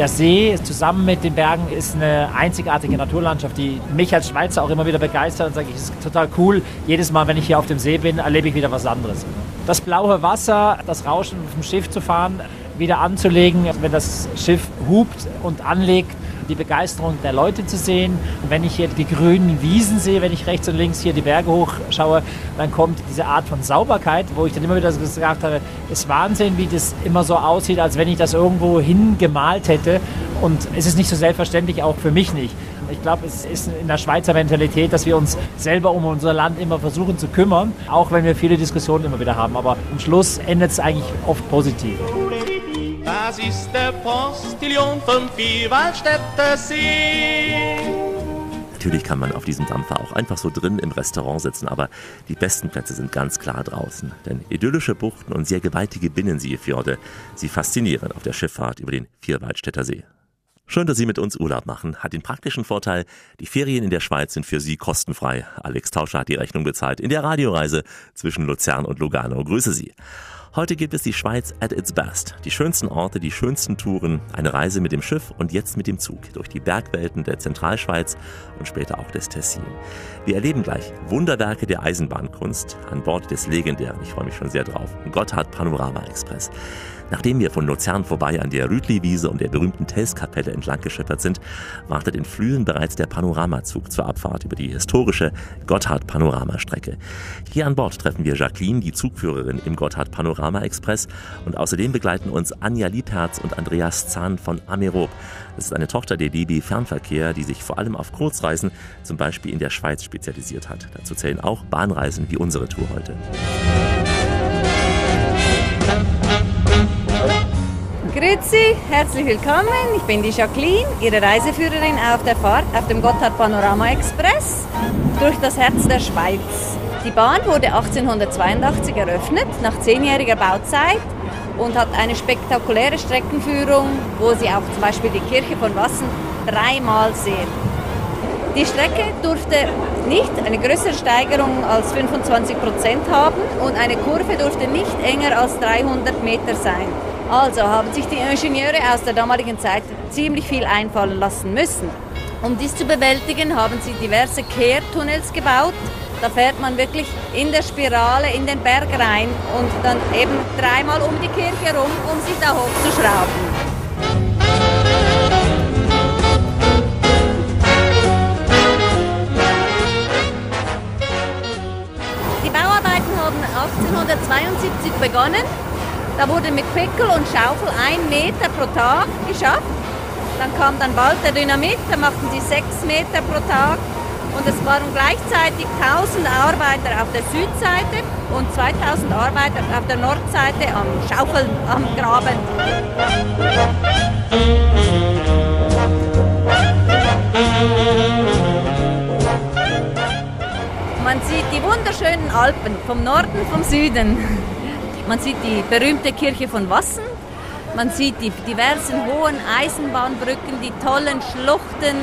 Der See zusammen mit den Bergen ist eine einzigartige Naturlandschaft, die mich als Schweizer auch immer wieder begeistert und sage ich, ist total cool. Jedes Mal, wenn ich hier auf dem See bin, erlebe ich wieder was anderes. Das blaue Wasser, das Rauschen vom Schiff zu fahren, wieder anzulegen, wenn das Schiff hupt und anlegt, die Begeisterung der Leute zu sehen. Und wenn ich hier die grünen Wiesen sehe, wenn ich rechts und links hier die Berge hochschaue, dann kommt diese Art von Sauberkeit, wo ich dann immer wieder gesagt habe, es ist Wahnsinn, wie das immer so aussieht, als wenn ich das irgendwo hingemalt hätte. Und es ist nicht so selbstverständlich, auch für mich nicht. Ich glaube, es ist in der Schweizer Mentalität, dass wir uns selber um unser Land immer versuchen zu kümmern, auch wenn wir viele Diskussionen immer wieder haben. Aber am Schluss endet es eigentlich oft positiv. Das ist der Postillon vom Vierwaldstätter See. Natürlich kann man auf diesem Dampfer auch einfach so drin im Restaurant sitzen, aber die besten Plätze sind ganz klar draußen. Denn idyllische Buchten und sehr gewaltige Binnenseefjorde, sie faszinieren auf der Schifffahrt über den Vierwaldstätter See. Schön, dass Sie mit uns Urlaub machen. Hat den praktischen Vorteil, die Ferien in der Schweiz sind für Sie kostenfrei. Alex Tauscher hat die Rechnung bezahlt in der Radioreise zwischen Luzern und Lugano. Grüße Sie. Heute gibt es die Schweiz at its best. Die schönsten Orte, die schönsten Touren, eine Reise mit dem Schiff und jetzt mit dem Zug durch die Bergwelten der Zentralschweiz und später auch des Tessin. Wir erleben gleich Wunderwerke der Eisenbahnkunst an Bord des legendären, ich freue mich schon sehr drauf, Gotthard Panorama Express. Nachdem wir von Luzern vorbei an der Rütli-Wiese und der berühmten Telskapelle entlang geschippert sind, wartet in Flühen bereits der Panoramazug zur Abfahrt über die historische Gotthard-Panoramastrecke. Hier an Bord treffen wir Jacqueline, die Zugführerin im Gotthard-Panorama-Express und außerdem begleiten uns Anja Liebherz und Andreas Zahn von Amerob. Das ist eine Tochter der DB Fernverkehr, die sich vor allem auf Kurzreisen, zum Beispiel in der Schweiz, spezialisiert hat. Dazu zählen auch Bahnreisen wie unsere Tour heute. Grüezi, herzlich willkommen. Ich bin die Jacqueline, Ihre Reiseführerin auf der Fahrt auf dem Gotthard Panorama Express durch das Herz der Schweiz. Die Bahn wurde 1882 eröffnet, nach zehnjähriger Bauzeit und hat eine spektakuläre Streckenführung, wo Sie auch zum Beispiel die Kirche von Wassen dreimal sehen. Die Strecke durfte nicht eine größere Steigerung als 25 Prozent haben und eine Kurve durfte nicht enger als 300 Meter sein. Also haben sich die Ingenieure aus der damaligen Zeit ziemlich viel einfallen lassen müssen. Um dies zu bewältigen, haben sie diverse Kehrtunnels gebaut. Da fährt man wirklich in der Spirale in den Berg rein und dann eben dreimal um die Kirche rum, um sich da hochzuschrauben. Die Bauarbeiten haben 1872 begonnen da wurde mit Pickel und Schaufel ein Meter pro Tag geschafft. Dann kam dann bald der Dynamit, da machten sie sechs Meter pro Tag. Und es waren gleichzeitig 1000 Arbeiter auf der Südseite und 2000 Arbeiter auf der Nordseite am Schaufeln, am Graben. Man sieht die wunderschönen Alpen vom Norden, vom Süden. Man sieht die berühmte Kirche von Wassen, man sieht die diversen hohen Eisenbahnbrücken, die tollen Schluchten,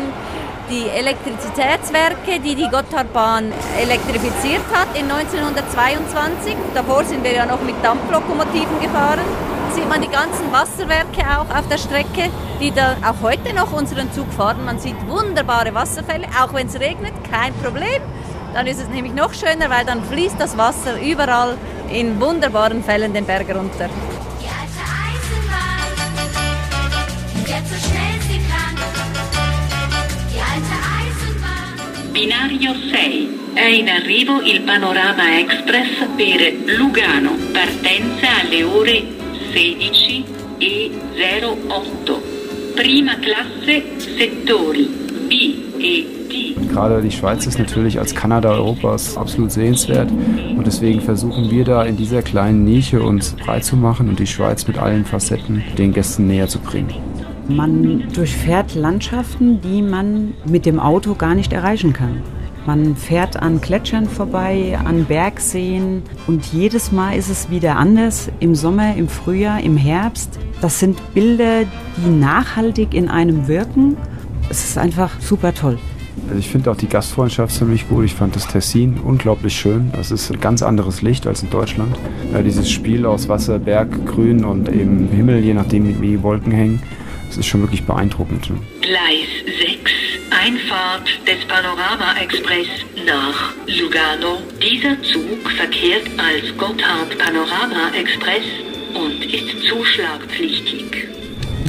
die Elektrizitätswerke, die die Gotthardbahn elektrifiziert hat in 1922. Davor sind wir ja noch mit Dampflokomotiven gefahren. Sieht man die ganzen Wasserwerke auch auf der Strecke, die da auch heute noch unseren Zug fahren. Man sieht wunderbare Wasserfälle, auch wenn es regnet, kein Problem. Dann ist es nämlich noch schöner, weil dann fließt das Wasser überall in wunderbaren Fällen den Berg runter. Die alte Eisenbahn, die fährt so schnell sie kann. Die alte Eisenbahn. Binario 6. È in arrivo il Panorama Express per Lugano. Partenza alle ore 16 e 08. Prima classe settori B e Gerade die Schweiz ist natürlich als Kanada Europas absolut sehenswert und deswegen versuchen wir da in dieser kleinen Nische uns breit zu machen und die Schweiz mit allen Facetten den Gästen näher zu bringen. Man durchfährt Landschaften, die man mit dem Auto gar nicht erreichen kann. Man fährt an Gletschern vorbei, an Bergseen und jedes Mal ist es wieder anders. Im Sommer, im Frühjahr, im Herbst. Das sind Bilder, die nachhaltig in einem wirken. Es ist einfach super toll. Also ich finde auch die Gastfreundschaft ziemlich gut. Ich fand das Tessin unglaublich schön. Das ist ein ganz anderes Licht als in Deutschland. Ja, dieses Spiel aus Wasser, Berg, Grün und eben Himmel, je nachdem wie die Wolken hängen, das ist schon wirklich beeindruckend. Gleis 6. Einfahrt des Panorama Express nach Lugano. Dieser Zug verkehrt als Gotthard Panorama Express und ist zuschlagpflichtig.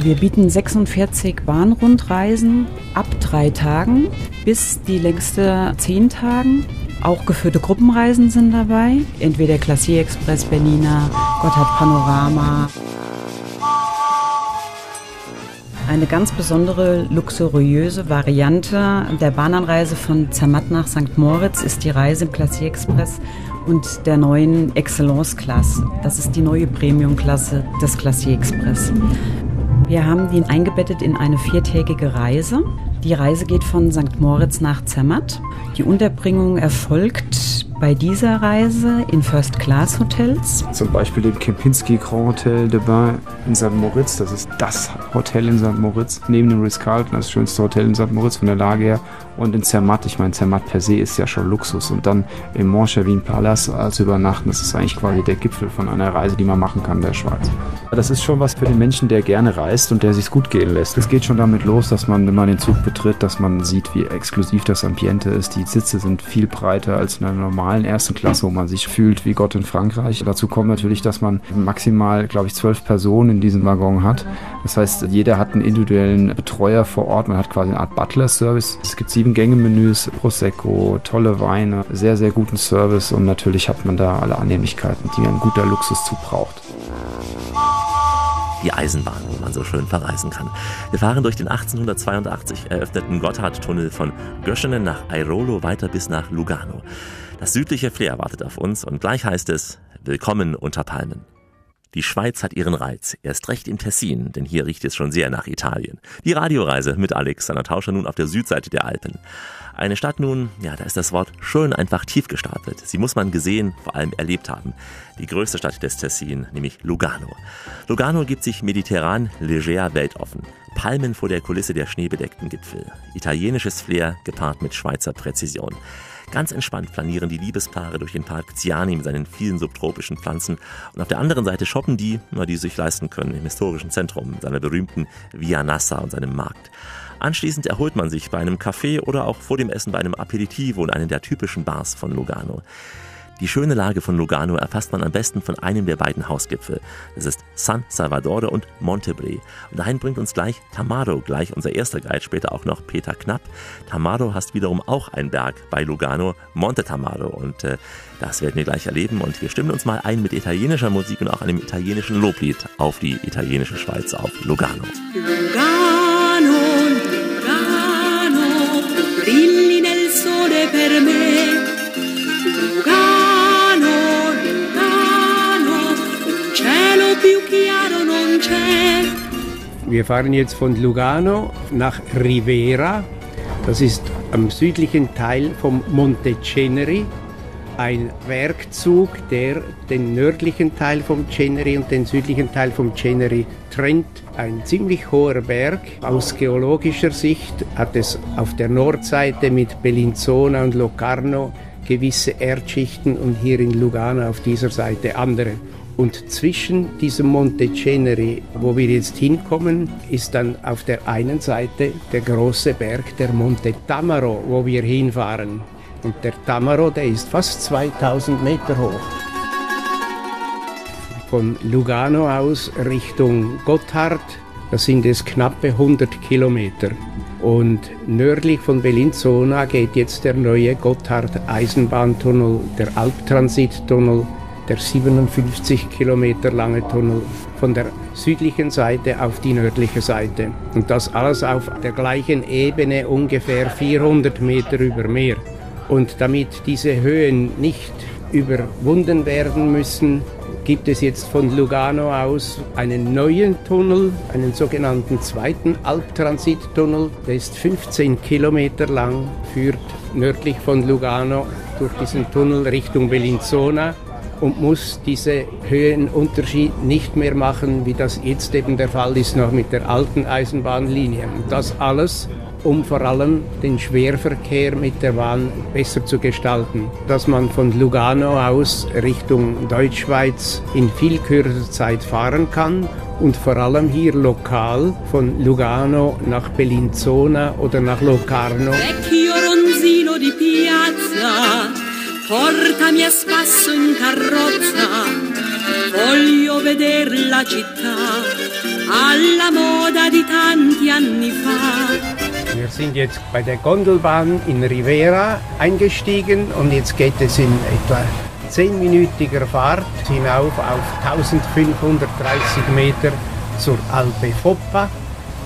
Wir bieten 46 Bahnrundreisen ab drei Tagen bis die längste zehn Tagen. Auch geführte Gruppenreisen sind dabei, entweder Klassier Express Berliner, Gotthard Panorama. Eine ganz besondere luxuriöse Variante der Bahnanreise von Zermatt nach St. Moritz ist die Reise im Klassier Express und der neuen Excellence Class. Das ist die neue Premium-Klasse des Klassier Express. Wir haben den eingebettet in eine viertägige Reise. Die Reise geht von St. Moritz nach Zermatt. Die Unterbringung erfolgt bei dieser Reise in First-Class-Hotels. Zum Beispiel dem Kempinski Grand Hotel de Bain in St. Moritz. Das ist das Hotel in St. Moritz. Neben dem Ritz-Carlton, das schönste Hotel in St. Moritz von der Lage her. Und in Zermatt, ich meine, Zermatt per se ist ja schon Luxus. Und dann im Montchavin Palace als Übernachten, das ist eigentlich quasi der Gipfel von einer Reise, die man machen kann in der Schweiz. Das ist schon was für den Menschen, der gerne reist und der sich gut gehen lässt. Es geht schon damit los, dass man, wenn man den Zug betritt, dass man sieht, wie exklusiv das Ambiente ist. Die Sitze sind viel breiter als in einer normalen ersten Klasse, wo man sich fühlt wie Gott in Frankreich. Dazu kommt natürlich, dass man maximal, glaube ich, zwölf Personen in diesem Waggon hat. Das heißt, jeder hat einen individuellen Betreuer vor Ort. Man hat quasi eine Art Butler-Service. Es gibt sieben Gänge-Menüs, Prosecco, tolle Weine, sehr, sehr guten Service und natürlich hat man da alle Annehmlichkeiten, die ein guter Luxuszug braucht. Die Eisenbahn, wo man so schön verreisen kann. Wir fahren durch den 1882 eröffneten Gotthardtunnel von Göschenen nach Airolo weiter bis nach Lugano. Das südliche Flair wartet auf uns und gleich heißt es Willkommen unter Palmen. Die Schweiz hat ihren Reiz, erst recht im Tessin, denn hier riecht es schon sehr nach Italien. Die Radioreise mit Alexander Tauscher nun auf der Südseite der Alpen. Eine Stadt nun, ja, da ist das Wort schön einfach tief gestapelt. Sie muss man gesehen, vor allem erlebt haben. Die größte Stadt des Tessin, nämlich Lugano. Lugano gibt sich mediterran, leger, weltoffen. Palmen vor der Kulisse der schneebedeckten Gipfel. Italienisches Flair gepaart mit Schweizer Präzision. Ganz entspannt planieren die Liebespaare durch den Park Ziani mit seinen vielen subtropischen Pflanzen und auf der anderen Seite shoppen die, die sich leisten können, im historischen Zentrum, seiner berühmten Via Nassa und seinem Markt. Anschließend erholt man sich bei einem Café oder auch vor dem Essen bei einem Aperitivo in einer der typischen Bars von Lugano. Die schöne Lage von Lugano erfasst man am besten von einem der beiden Hausgipfel. Das ist San Salvador und Montebre. Und dahin bringt uns gleich Tamaro, gleich unser erster Guide, später auch noch Peter Knapp. Tamaro hast wiederum auch einen Berg bei Lugano, Monte Tamaro. Und äh, das werden wir gleich erleben. Und wir stimmen uns mal ein mit italienischer Musik und auch einem italienischen Loblied auf die italienische Schweiz, auf Lugano. Lugano, Lugano, brilli nel sole per me. Wir fahren jetzt von Lugano nach Rivera. Das ist am südlichen Teil vom Monte Ceneri. Ein Bergzug, der den nördlichen Teil vom Ceneri und den südlichen Teil vom Ceneri trennt. Ein ziemlich hoher Berg. Aus geologischer Sicht hat es auf der Nordseite mit Bellinzona und Locarno gewisse Erdschichten und hier in Lugano auf dieser Seite andere. Und zwischen diesem Monte Ceneri, wo wir jetzt hinkommen, ist dann auf der einen Seite der große Berg, der Monte Tamaro, wo wir hinfahren. Und der Tamaro, der ist fast 2000 Meter hoch. Von Lugano aus Richtung Gotthard, das sind es knappe 100 Kilometer. Und nördlich von Bellinzona geht jetzt der neue Gotthard-Eisenbahntunnel, der Alptransittunnel, der 57 Kilometer lange Tunnel von der südlichen Seite auf die nördliche Seite. Und das alles auf der gleichen Ebene, ungefähr 400 Meter über Meer. Und damit diese Höhen nicht überwunden werden müssen, gibt es jetzt von Lugano aus einen neuen Tunnel, einen sogenannten zweiten Alptransittunnel. Der ist 15 Kilometer lang, führt nördlich von Lugano durch diesen Tunnel Richtung Bellinzona und muss diese Höhenunterschied nicht mehr machen, wie das jetzt eben der Fall ist, noch mit der alten Eisenbahnlinie. Das alles um vor allem den Schwerverkehr mit der Bahn besser zu gestalten, dass man von Lugano aus Richtung Deutschschweiz in viel kürzer Zeit fahren kann und vor allem hier lokal von Lugano nach Bellinzona oder nach Locarno. Vecchio ronzino di piazza, portami a spasso in carrozza, voglio veder la città alla moda di tanti anni fa. Wir sind jetzt bei der Gondelbahn in Rivera eingestiegen und jetzt geht es in etwa 10-minütiger Fahrt hinauf auf 1530 Meter zur Alpe Foppa.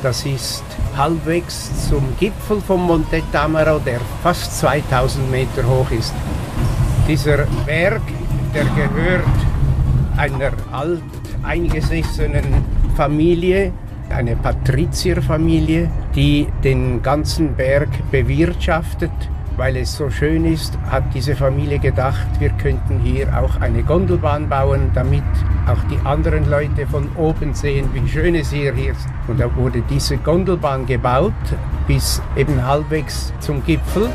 Das ist halbwegs zum Gipfel vom Monte Tamaro, der fast 2000 Meter hoch ist. Dieser Berg, der gehört einer alteingesessenen Familie, eine Patrizierfamilie, die den ganzen Berg bewirtschaftet. Weil es so schön ist, hat diese Familie gedacht, wir könnten hier auch eine Gondelbahn bauen, damit auch die anderen Leute von oben sehen, wie schön es hier ist. Und da wurde diese Gondelbahn gebaut, bis eben halbwegs zum Gipfel.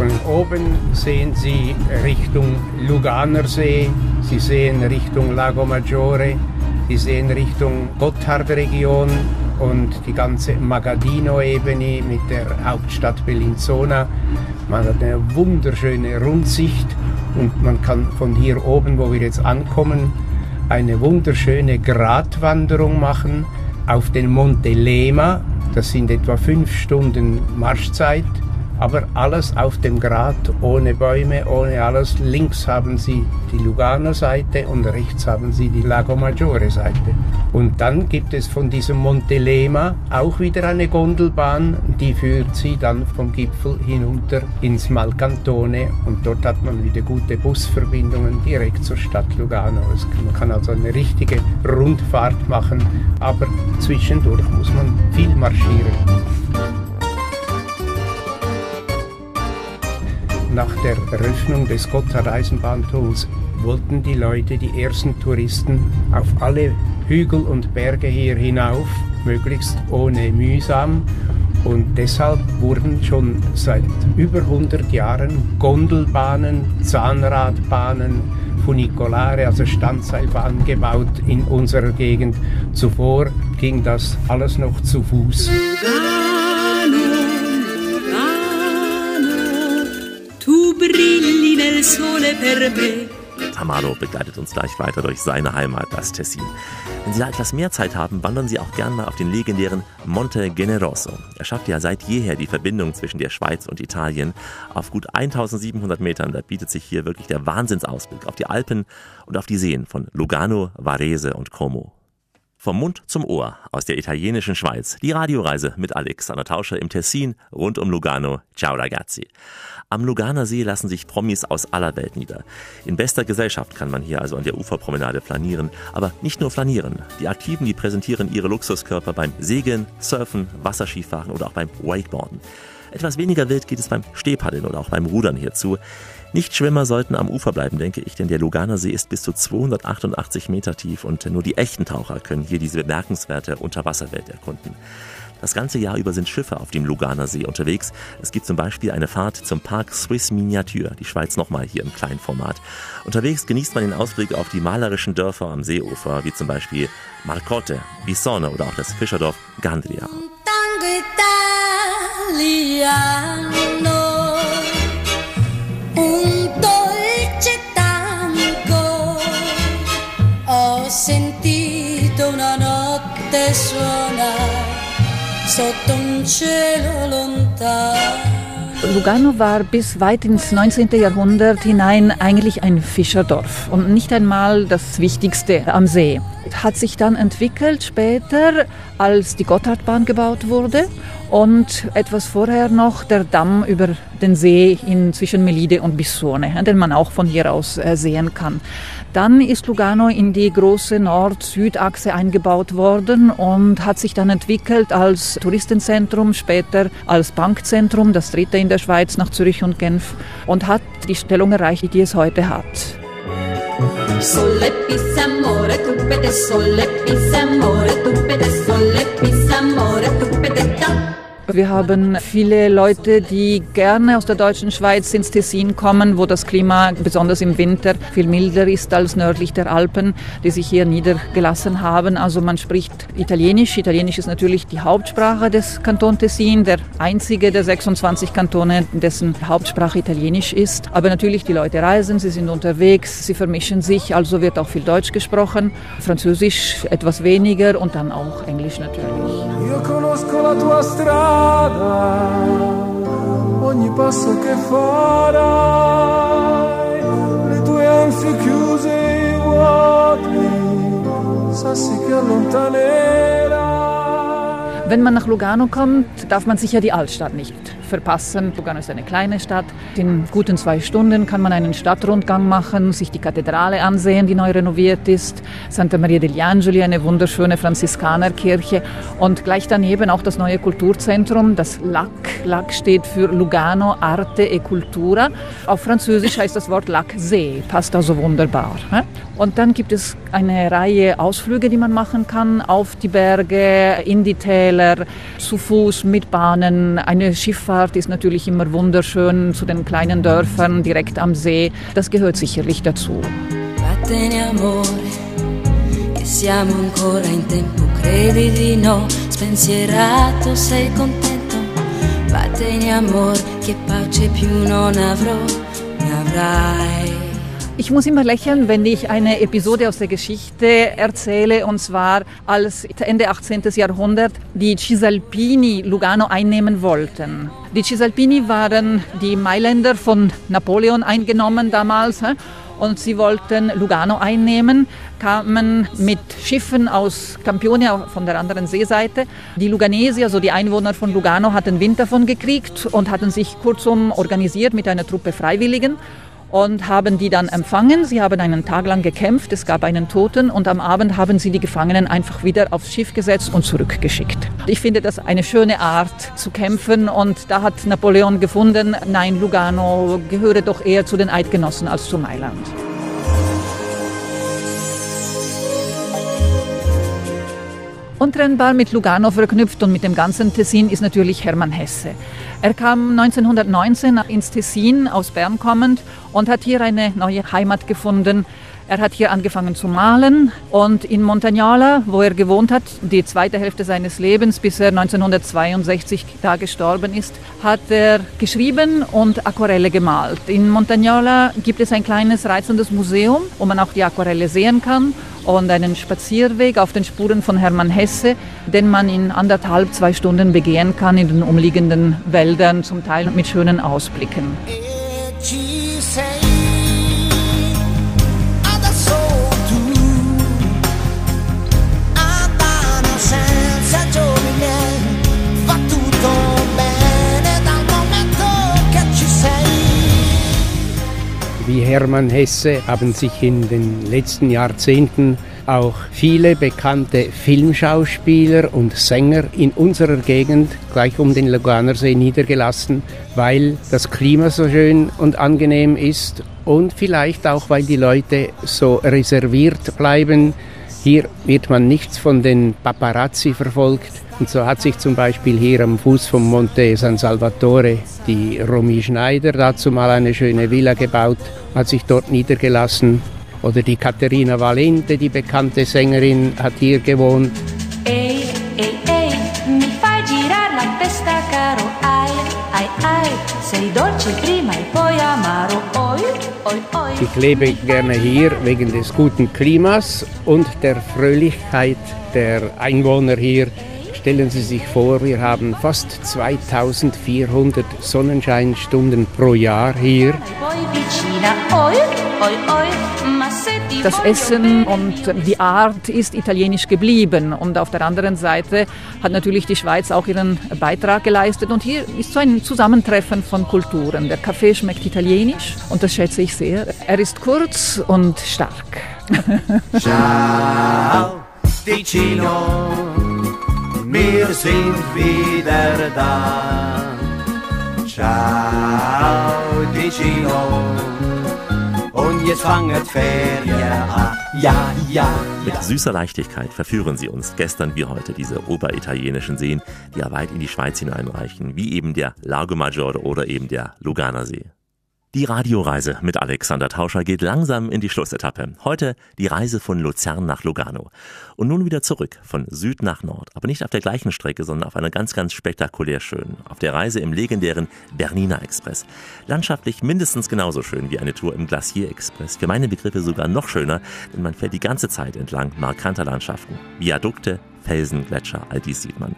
Von oben sehen Sie Richtung Luganersee, Sie sehen Richtung Lago Maggiore, Sie sehen Richtung Gotthardregion und die ganze Magadino-Ebene mit der Hauptstadt Bellinzona. Man hat eine wunderschöne Rundsicht und man kann von hier oben, wo wir jetzt ankommen, eine wunderschöne Gratwanderung machen auf den Monte Lema. Das sind etwa fünf Stunden Marschzeit aber alles auf dem Grat, ohne Bäume, ohne alles. Links haben Sie die Lugano-Seite und rechts haben Sie die Lago Maggiore-Seite. Und dann gibt es von diesem Monte Lema auch wieder eine Gondelbahn, die führt Sie dann vom Gipfel hinunter ins Malcantone und dort hat man wieder gute Busverbindungen direkt zur Stadt Lugano. Man kann also eine richtige Rundfahrt machen, aber zwischendurch muss man viel marschieren. Nach der Eröffnung des Gotthard Eisenbahntons wollten die Leute, die ersten Touristen, auf alle Hügel und Berge hier hinauf, möglichst ohne mühsam. Und deshalb wurden schon seit über 100 Jahren Gondelbahnen, Zahnradbahnen, Funiculare, also Standseilbahnen gebaut in unserer Gegend. Zuvor ging das alles noch zu Fuß. Brilli nel sole per me. Tamaro begleitet uns gleich weiter durch seine Heimat, das Tessin. Wenn Sie da etwas mehr Zeit haben, wandern Sie auch gern mal auf den legendären Monte Generoso. Er schafft ja seit jeher die Verbindung zwischen der Schweiz und Italien. Auf gut 1700 Metern, da bietet sich hier wirklich der Wahnsinnsausblick auf die Alpen und auf die Seen von Lugano, Varese und Como. Vom Mund zum Ohr aus der italienischen Schweiz. Die Radioreise mit Alexander Tauscher im Tessin rund um Lugano. Ciao ragazzi. Am Luganer See lassen sich Promis aus aller Welt nieder. In bester Gesellschaft kann man hier also an der Uferpromenade flanieren, aber nicht nur flanieren. Die Aktiven, die präsentieren ihre Luxuskörper beim Segeln, Surfen, Wasserskifahren oder auch beim Wakeboarden. Etwas weniger wild geht es beim Stehpaddeln oder auch beim Rudern hierzu. Nichtschwimmer sollten am Ufer bleiben, denke ich, denn der Luganer See ist bis zu 288 Meter tief und nur die echten Taucher können hier diese bemerkenswerte Unterwasserwelt erkunden. Das ganze Jahr über sind Schiffe auf dem Luganer See unterwegs. Es gibt zum Beispiel eine Fahrt zum Park Swiss Miniature, die Schweiz nochmal hier im kleinen Format. Unterwegs genießt man den Ausblick auf die malerischen Dörfer am Seeufer, wie zum Beispiel Marcotte, Bisonne oder auch das Fischerdorf Gandria. italiano, Ho sentito una notte suonare sotto un cielo lontano. Lugano war bis weit ins 19. Jahrhundert hinein eigentlich ein Fischerdorf und nicht einmal das Wichtigste am See. Hat sich dann entwickelt später, als die Gotthardbahn gebaut wurde und etwas vorher noch der Damm über den See in zwischen Melide und Bissone, den man auch von hier aus äh, sehen kann. Dann ist Lugano in die große Nord-Süd-Achse eingebaut worden und hat sich dann entwickelt als Touristenzentrum, später als Bankzentrum, das dritte in der Schweiz nach Zürich und Genf und hat die Stellung erreicht, die es heute hat. Sole pis amore, tu pede sole pis amore, tu pede Wir haben viele Leute, die gerne aus der deutschen Schweiz ins Tessin kommen, wo das Klima besonders im Winter viel milder ist als nördlich der Alpen, die sich hier niedergelassen haben. Also man spricht Italienisch. Italienisch ist natürlich die Hauptsprache des Kanton Tessin, der einzige der 26 Kantone, dessen Hauptsprache Italienisch ist. Aber natürlich die Leute reisen, sie sind unterwegs, sie vermischen sich, also wird auch viel Deutsch gesprochen, Französisch etwas weniger und dann auch Englisch natürlich. Io conosco la tua strada, ogni passo che farai, le tue ansie chiuse e vuoti, sassi che allontanerai. Wenn man nach Lugano kommt, darf man sicher die Altstadt nicht verpassen. Lugano ist eine kleine Stadt. In guten zwei Stunden kann man einen Stadtrundgang machen, sich die Kathedrale ansehen, die neu renoviert ist. Santa Maria degli Angeli, eine wunderschöne Franziskanerkirche. Und gleich daneben auch das neue Kulturzentrum, das LAC. LAC steht für Lugano Arte e Cultura. Auf Französisch heißt das Wort Lac See, passt also wunderbar. Und dann gibt es eine Reihe Ausflüge, die man machen kann auf die Berge, in die Täler, zu Fuß, mit Bahnen. Eine Schifffahrt ist natürlich immer wunderschön zu den kleinen Dörfern direkt am See. Das gehört sicherlich dazu. Vattene amore, che siamo ancora in tempo, credi di no, spensierato sei contento. Vattene amore, che pace più non avrò, ne avrai. Ich muss immer lächeln, wenn ich eine Episode aus der Geschichte erzähle, und zwar als Ende 18. Jahrhundert die Cisalpini Lugano einnehmen wollten. Die Cisalpini waren die Mailänder von Napoleon eingenommen damals. Und sie wollten Lugano einnehmen, kamen mit Schiffen aus Campione von der anderen Seeseite. Die Luganesi, also die Einwohner von Lugano, hatten Wind davon gekriegt und hatten sich kurzum organisiert mit einer Truppe Freiwilligen und haben die dann empfangen. Sie haben einen Tag lang gekämpft, es gab einen Toten und am Abend haben sie die Gefangenen einfach wieder aufs Schiff gesetzt und zurückgeschickt. Ich finde das eine schöne Art zu kämpfen und da hat Napoleon gefunden, nein, Lugano gehöre doch eher zu den Eidgenossen als zu Mailand. Untrennbar mit Lugano verknüpft und mit dem ganzen Tessin ist natürlich Hermann Hesse. Er kam 1919 ins Tessin aus Bern kommend und hat hier eine neue Heimat gefunden. Er hat hier angefangen zu malen und in Montagnola, wo er gewohnt hat, die zweite Hälfte seines Lebens, bis er 1962 da gestorben ist, hat er geschrieben und Aquarelle gemalt. In Montagnola gibt es ein kleines reizendes Museum, wo man auch die Aquarelle sehen kann und einen Spazierweg auf den Spuren von Hermann Hesse, den man in anderthalb, zwei Stunden begehen kann in den umliegenden Wäldern, zum Teil mit schönen Ausblicken. Wie Hermann Hesse haben sich in den letzten Jahrzehnten auch viele bekannte Filmschauspieler und Sänger in unserer Gegend gleich um den Luganersee niedergelassen, weil das Klima so schön und angenehm ist und vielleicht auch, weil die Leute so reserviert bleiben. Hier wird man nichts von den Paparazzi verfolgt. Und so hat sich zum Beispiel hier am Fuß vom Monte San Salvatore die Romy Schneider dazu mal eine schöne Villa gebaut, hat sich dort niedergelassen. Oder die Caterina Valente, die bekannte Sängerin, hat hier gewohnt. Ehi, ehi, ehi, mi fai girare la testa caro, ai, ai, ai, sei dolce prima e poi amaro, oi, oi, oi. Ich lebe gerne hier wegen des guten Klimas und der Fröhlichkeit der Einwohner hier. Stellen Sie sich vor, wir haben fast 2400 Sonnenscheinstunden pro Jahr hier. Das Essen und die Art ist italienisch geblieben. Und auf der anderen Seite hat natürlich die Schweiz auch ihren Beitrag geleistet. Und hier ist so ein Zusammentreffen von Kulturen. Der Kaffee schmeckt italienisch und das schätze ich sehr. Er ist kurz und stark. Ciao, Ticino, wir sind wieder da. Ciao, Ticino, und jetzt fangen Ferien an. Ja, ja, Mit süßer Leichtigkeit verführen sie uns gestern wie heute diese oberitalienischen Seen, die ja weit in die Schweiz hineinreichen, wie eben der Lago Maggiore oder eben der Luganer See. Die Radioreise mit Alexander Tauscher geht langsam in die Schlussetappe. Heute die Reise von Luzern nach Lugano. Und nun wieder zurück, von Süd nach Nord. Aber nicht auf der gleichen Strecke, sondern auf einer ganz, ganz spektakulär schönen. Auf der Reise im legendären Bernina Express. Landschaftlich mindestens genauso schön wie eine Tour im Glacier Express. Für meine Begriffe sogar noch schöner, denn man fährt die ganze Zeit entlang markanter Landschaften. Viadukte, Felsen, Gletscher, all dies sieht man.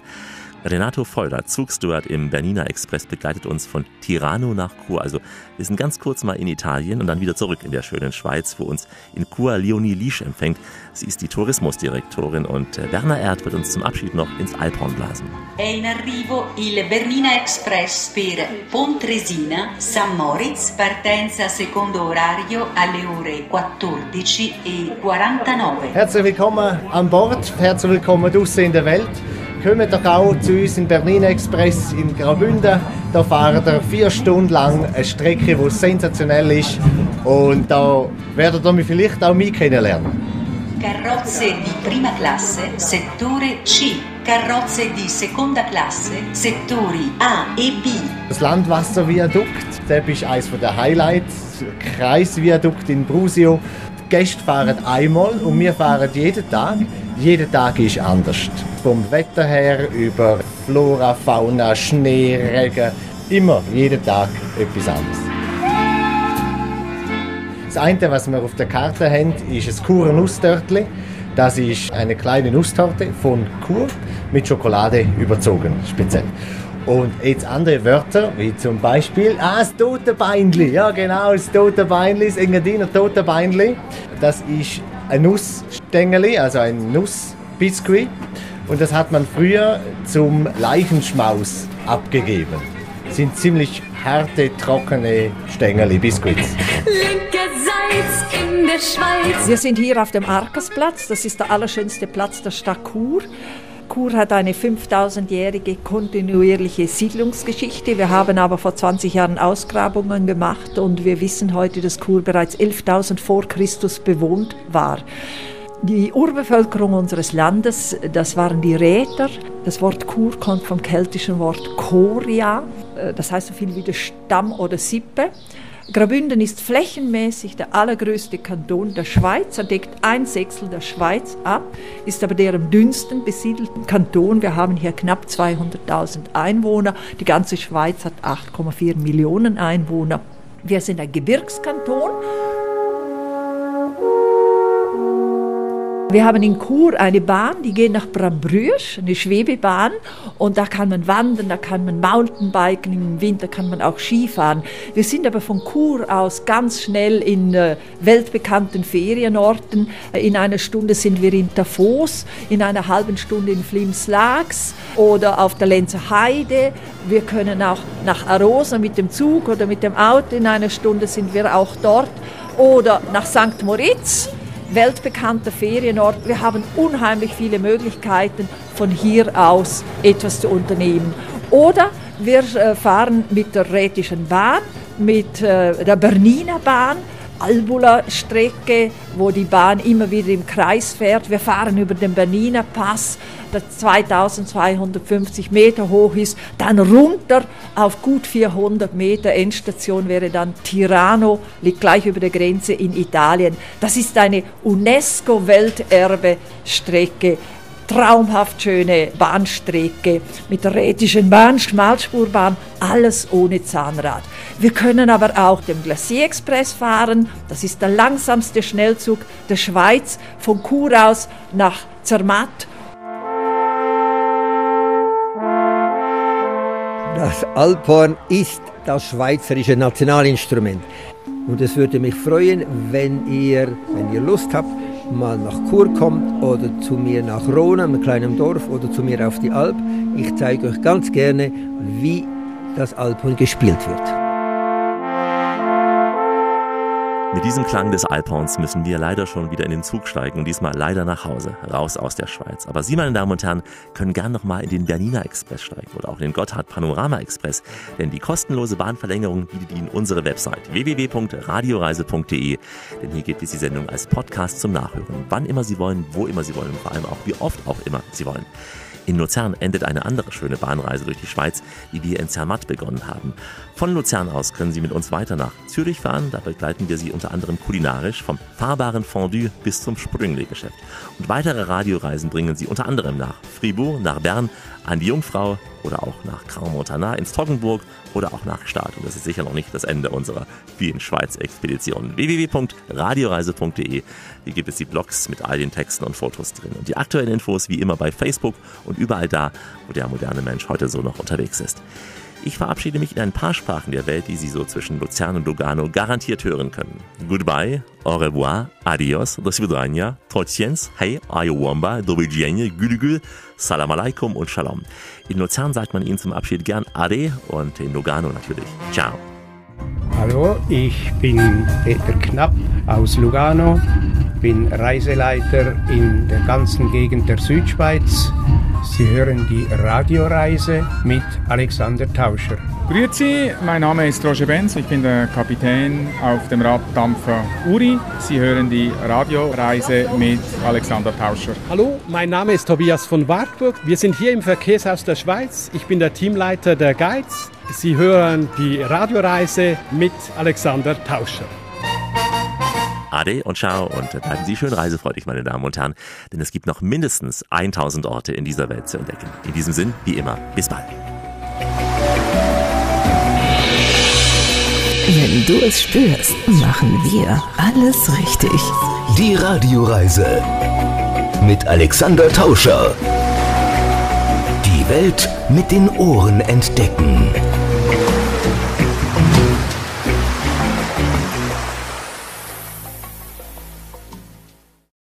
Renato Folder, Zugsteward im Bernina Express, begleitet uns von Tirano nach Chur. Also wir sind ganz kurz mal in Italien und dann wieder zurück in der schönen Schweiz, wo uns in Chur Leonie Liesch empfängt. Sie ist die Tourismusdirektorin und äh, Werner Erd wird uns zum Abschied noch ins Alphorn blasen. È in arrivo il Bernina Express per Pontresina, San Moritz, partenza secondo orario alle ore 14.49. Herzlich willkommen an Bord, herzlich willkommen draußen in der Welt. Kommt doch auch zu uns im Berlin Express in Graubünden. Da fahren wir vier Stunden lang eine Strecke, die sensationell ist. Und da werdet ihr mich vielleicht auch mich kennenlernen. Carrozze di prima classe, settore C. Carrozze di seconda classe, settori A e B. Das Landwasserviadukt, das ist eines der Highlights. Das Kreisviadukt in Brusio. Die Gäste fahren einmal und wir fahren jeden Tag. Jeder Tag ist anders. Vom Wetter her über Flora, Fauna, Schnee, Regen. Immer, jeden Tag etwas anderes. Das eine, was wir auf der Karte haben, ist ein Churer Nusstörtli. Das ist eine kleine Nusstorte von Kur mit Schokolade überzogen, speziell. Und jetzt andere Wörter, wie zum Beispiel, ah, das Totenbeinli. Ja, genau, das Totenbeinli, das Engadiner Totenbeinli. Das ist ein Nussstängeli, also ein Nussbiskuit. Und das hat man früher zum Leichenschmaus abgegeben. Das sind ziemlich harte, trockene Stängeli, Biskuits. Linkerseits in der Schweiz. Wir sind hier auf dem Arkasplatz. Das ist der allerschönste Platz der Stadt Chur. Chur hat eine 5000-jährige kontinuierliche Siedlungsgeschichte. Wir haben aber vor 20 Jahren Ausgrabungen gemacht und wir wissen heute, dass Chur bereits 11.000 vor Christus bewohnt war. Die Urbevölkerung unseres Landes, das waren die Räter. Das Wort Chur kommt vom keltischen Wort Choria, äh, das heißt so viel wie der Stamm oder Sippe. Graubünden ist flächenmäßig der allergrößte Kanton der Schweiz. Er deckt ein Sechstel der Schweiz ab, ist aber der am dünnsten besiedelten Kanton. Wir haben hier knapp 200.000 Einwohner. Die ganze Schweiz hat 8,4 Millionen Einwohner. Wir sind ein Gebirgskanton. Wir haben in Chur eine Bahn, die geht nach Brambrüsch, eine Schwebebahn. Und da kann man wandern, da kann man Mountainbiken, im Winter kann man auch Skifahren. Wir sind aber von Chur aus ganz schnell in äh, weltbekannten Ferienorten. In einer Stunde sind wir in Tafos, in einer halben Stunde in Flimslags oder auf der Lenzer Heide. Wir können auch nach Arosa mit dem Zug oder mit dem Auto. In einer Stunde sind wir auch dort. Oder nach St. Moritz weltbekannter Ferienort. Wir haben unheimlich viele Möglichkeiten, von hier aus etwas zu unternehmen. Oder wir äh, fahren mit der Rätischen Bahn, mit äh, der Berniner Bahn, Albula-Strecke, wo die Bahn immer wieder im Kreis fährt. Wir fahren über den Berniner Pass, der 2250 Meter hoch ist, dann runter auf gut 400 Meter. Endstation wäre dann Tirano, liegt gleich über der Grenze in Italien. Das ist eine UNESCO-Welterbe-Strecke traumhaft schöne Bahnstrecke mit der Rätischen Bahn, Schmalspurbahn, alles ohne Zahnrad. Wir können aber auch den Glacier Express fahren, das ist der langsamste Schnellzug der Schweiz von Chur aus nach Zermatt. Das Alphorn ist das schweizerische Nationalinstrument. Und es würde mich freuen, wenn ihr, wenn ihr Lust habt, mal nach Chur kommt oder zu mir nach Rona, einem kleinen Dorf, oder zu mir auf die Alp. Ich zeige euch ganz gerne, wie das Alphorn gespielt wird. Mit diesem Klang des Alphorns müssen wir leider schon wieder in den Zug steigen und diesmal leider nach Hause, raus aus der Schweiz. Aber Sie, meine Damen und Herren, können gern noch mal in den Bernina Express steigen oder auch in den Gotthard Panorama Express, denn die kostenlose Bahnverlängerung bietet Ihnen unsere Website www.radioreise.de, denn hier gibt es die Sendung als Podcast zum Nachhören, wann immer Sie wollen, wo immer Sie wollen und vor allem auch wie oft auch immer Sie wollen. In Luzern endet eine andere schöne Bahnreise durch die Schweiz, die wir in Zermatt begonnen haben. Von Luzern aus können Sie mit uns weiter nach Zürich fahren. Da begleiten wir Sie unter anderem kulinarisch vom fahrbaren Fondue bis zum Sprüngle-Geschäft. Und weitere Radioreisen bringen Sie unter anderem nach Fribourg, nach Bern, an die Jungfrau oder auch nach Crans-Montana ins Toggenburg oder auch nach Start. Und das ist sicher noch nicht das Ende unserer vielen Schweiz-Expeditionen. www.radioreise.de Hier gibt es die Blogs mit all den Texten und Fotos drin. Und die aktuellen Infos wie immer bei Facebook und überall da, wo der moderne Mensch heute so noch unterwegs ist. Ich verabschiede mich in ein paar Sprachen der Welt, die Sie so zwischen Luzern und Lugano garantiert hören können. Goodbye, au revoir, adios, do svidania, tociens, hey, ayowamba, do gülgül, salam alaikum und shalom. In Luzern sagt man Ihnen zum Abschied gern Ade und in Lugano natürlich Ciao. Hallo, ich bin Peter Knapp aus Lugano, bin Reiseleiter in der ganzen Gegend der Südschweiz. Sie hören die Radioreise mit Alexander Tauscher. Grüezi, mein Name ist Roger Benz, ich bin der Kapitän auf dem Raddampfer Uri. Sie hören die Radioreise mit Alexander Tauscher. Hallo, mein Name ist Tobias von Wartburg. Wir sind hier im Verkehrshaus der Schweiz. Ich bin der Teamleiter der Guides. Sie hören die Radioreise mit Alexander Tauscher. Ade und ciao und bleiben Sie schön reisefreudig, meine Damen und Herren, denn es gibt noch mindestens 1000 Orte in dieser Welt zu entdecken. In diesem Sinn, wie immer, bis bald. Wenn du es spürst, machen wir alles richtig. Die Radioreise mit Alexander Tauscher. Die Welt mit den Ohren entdecken.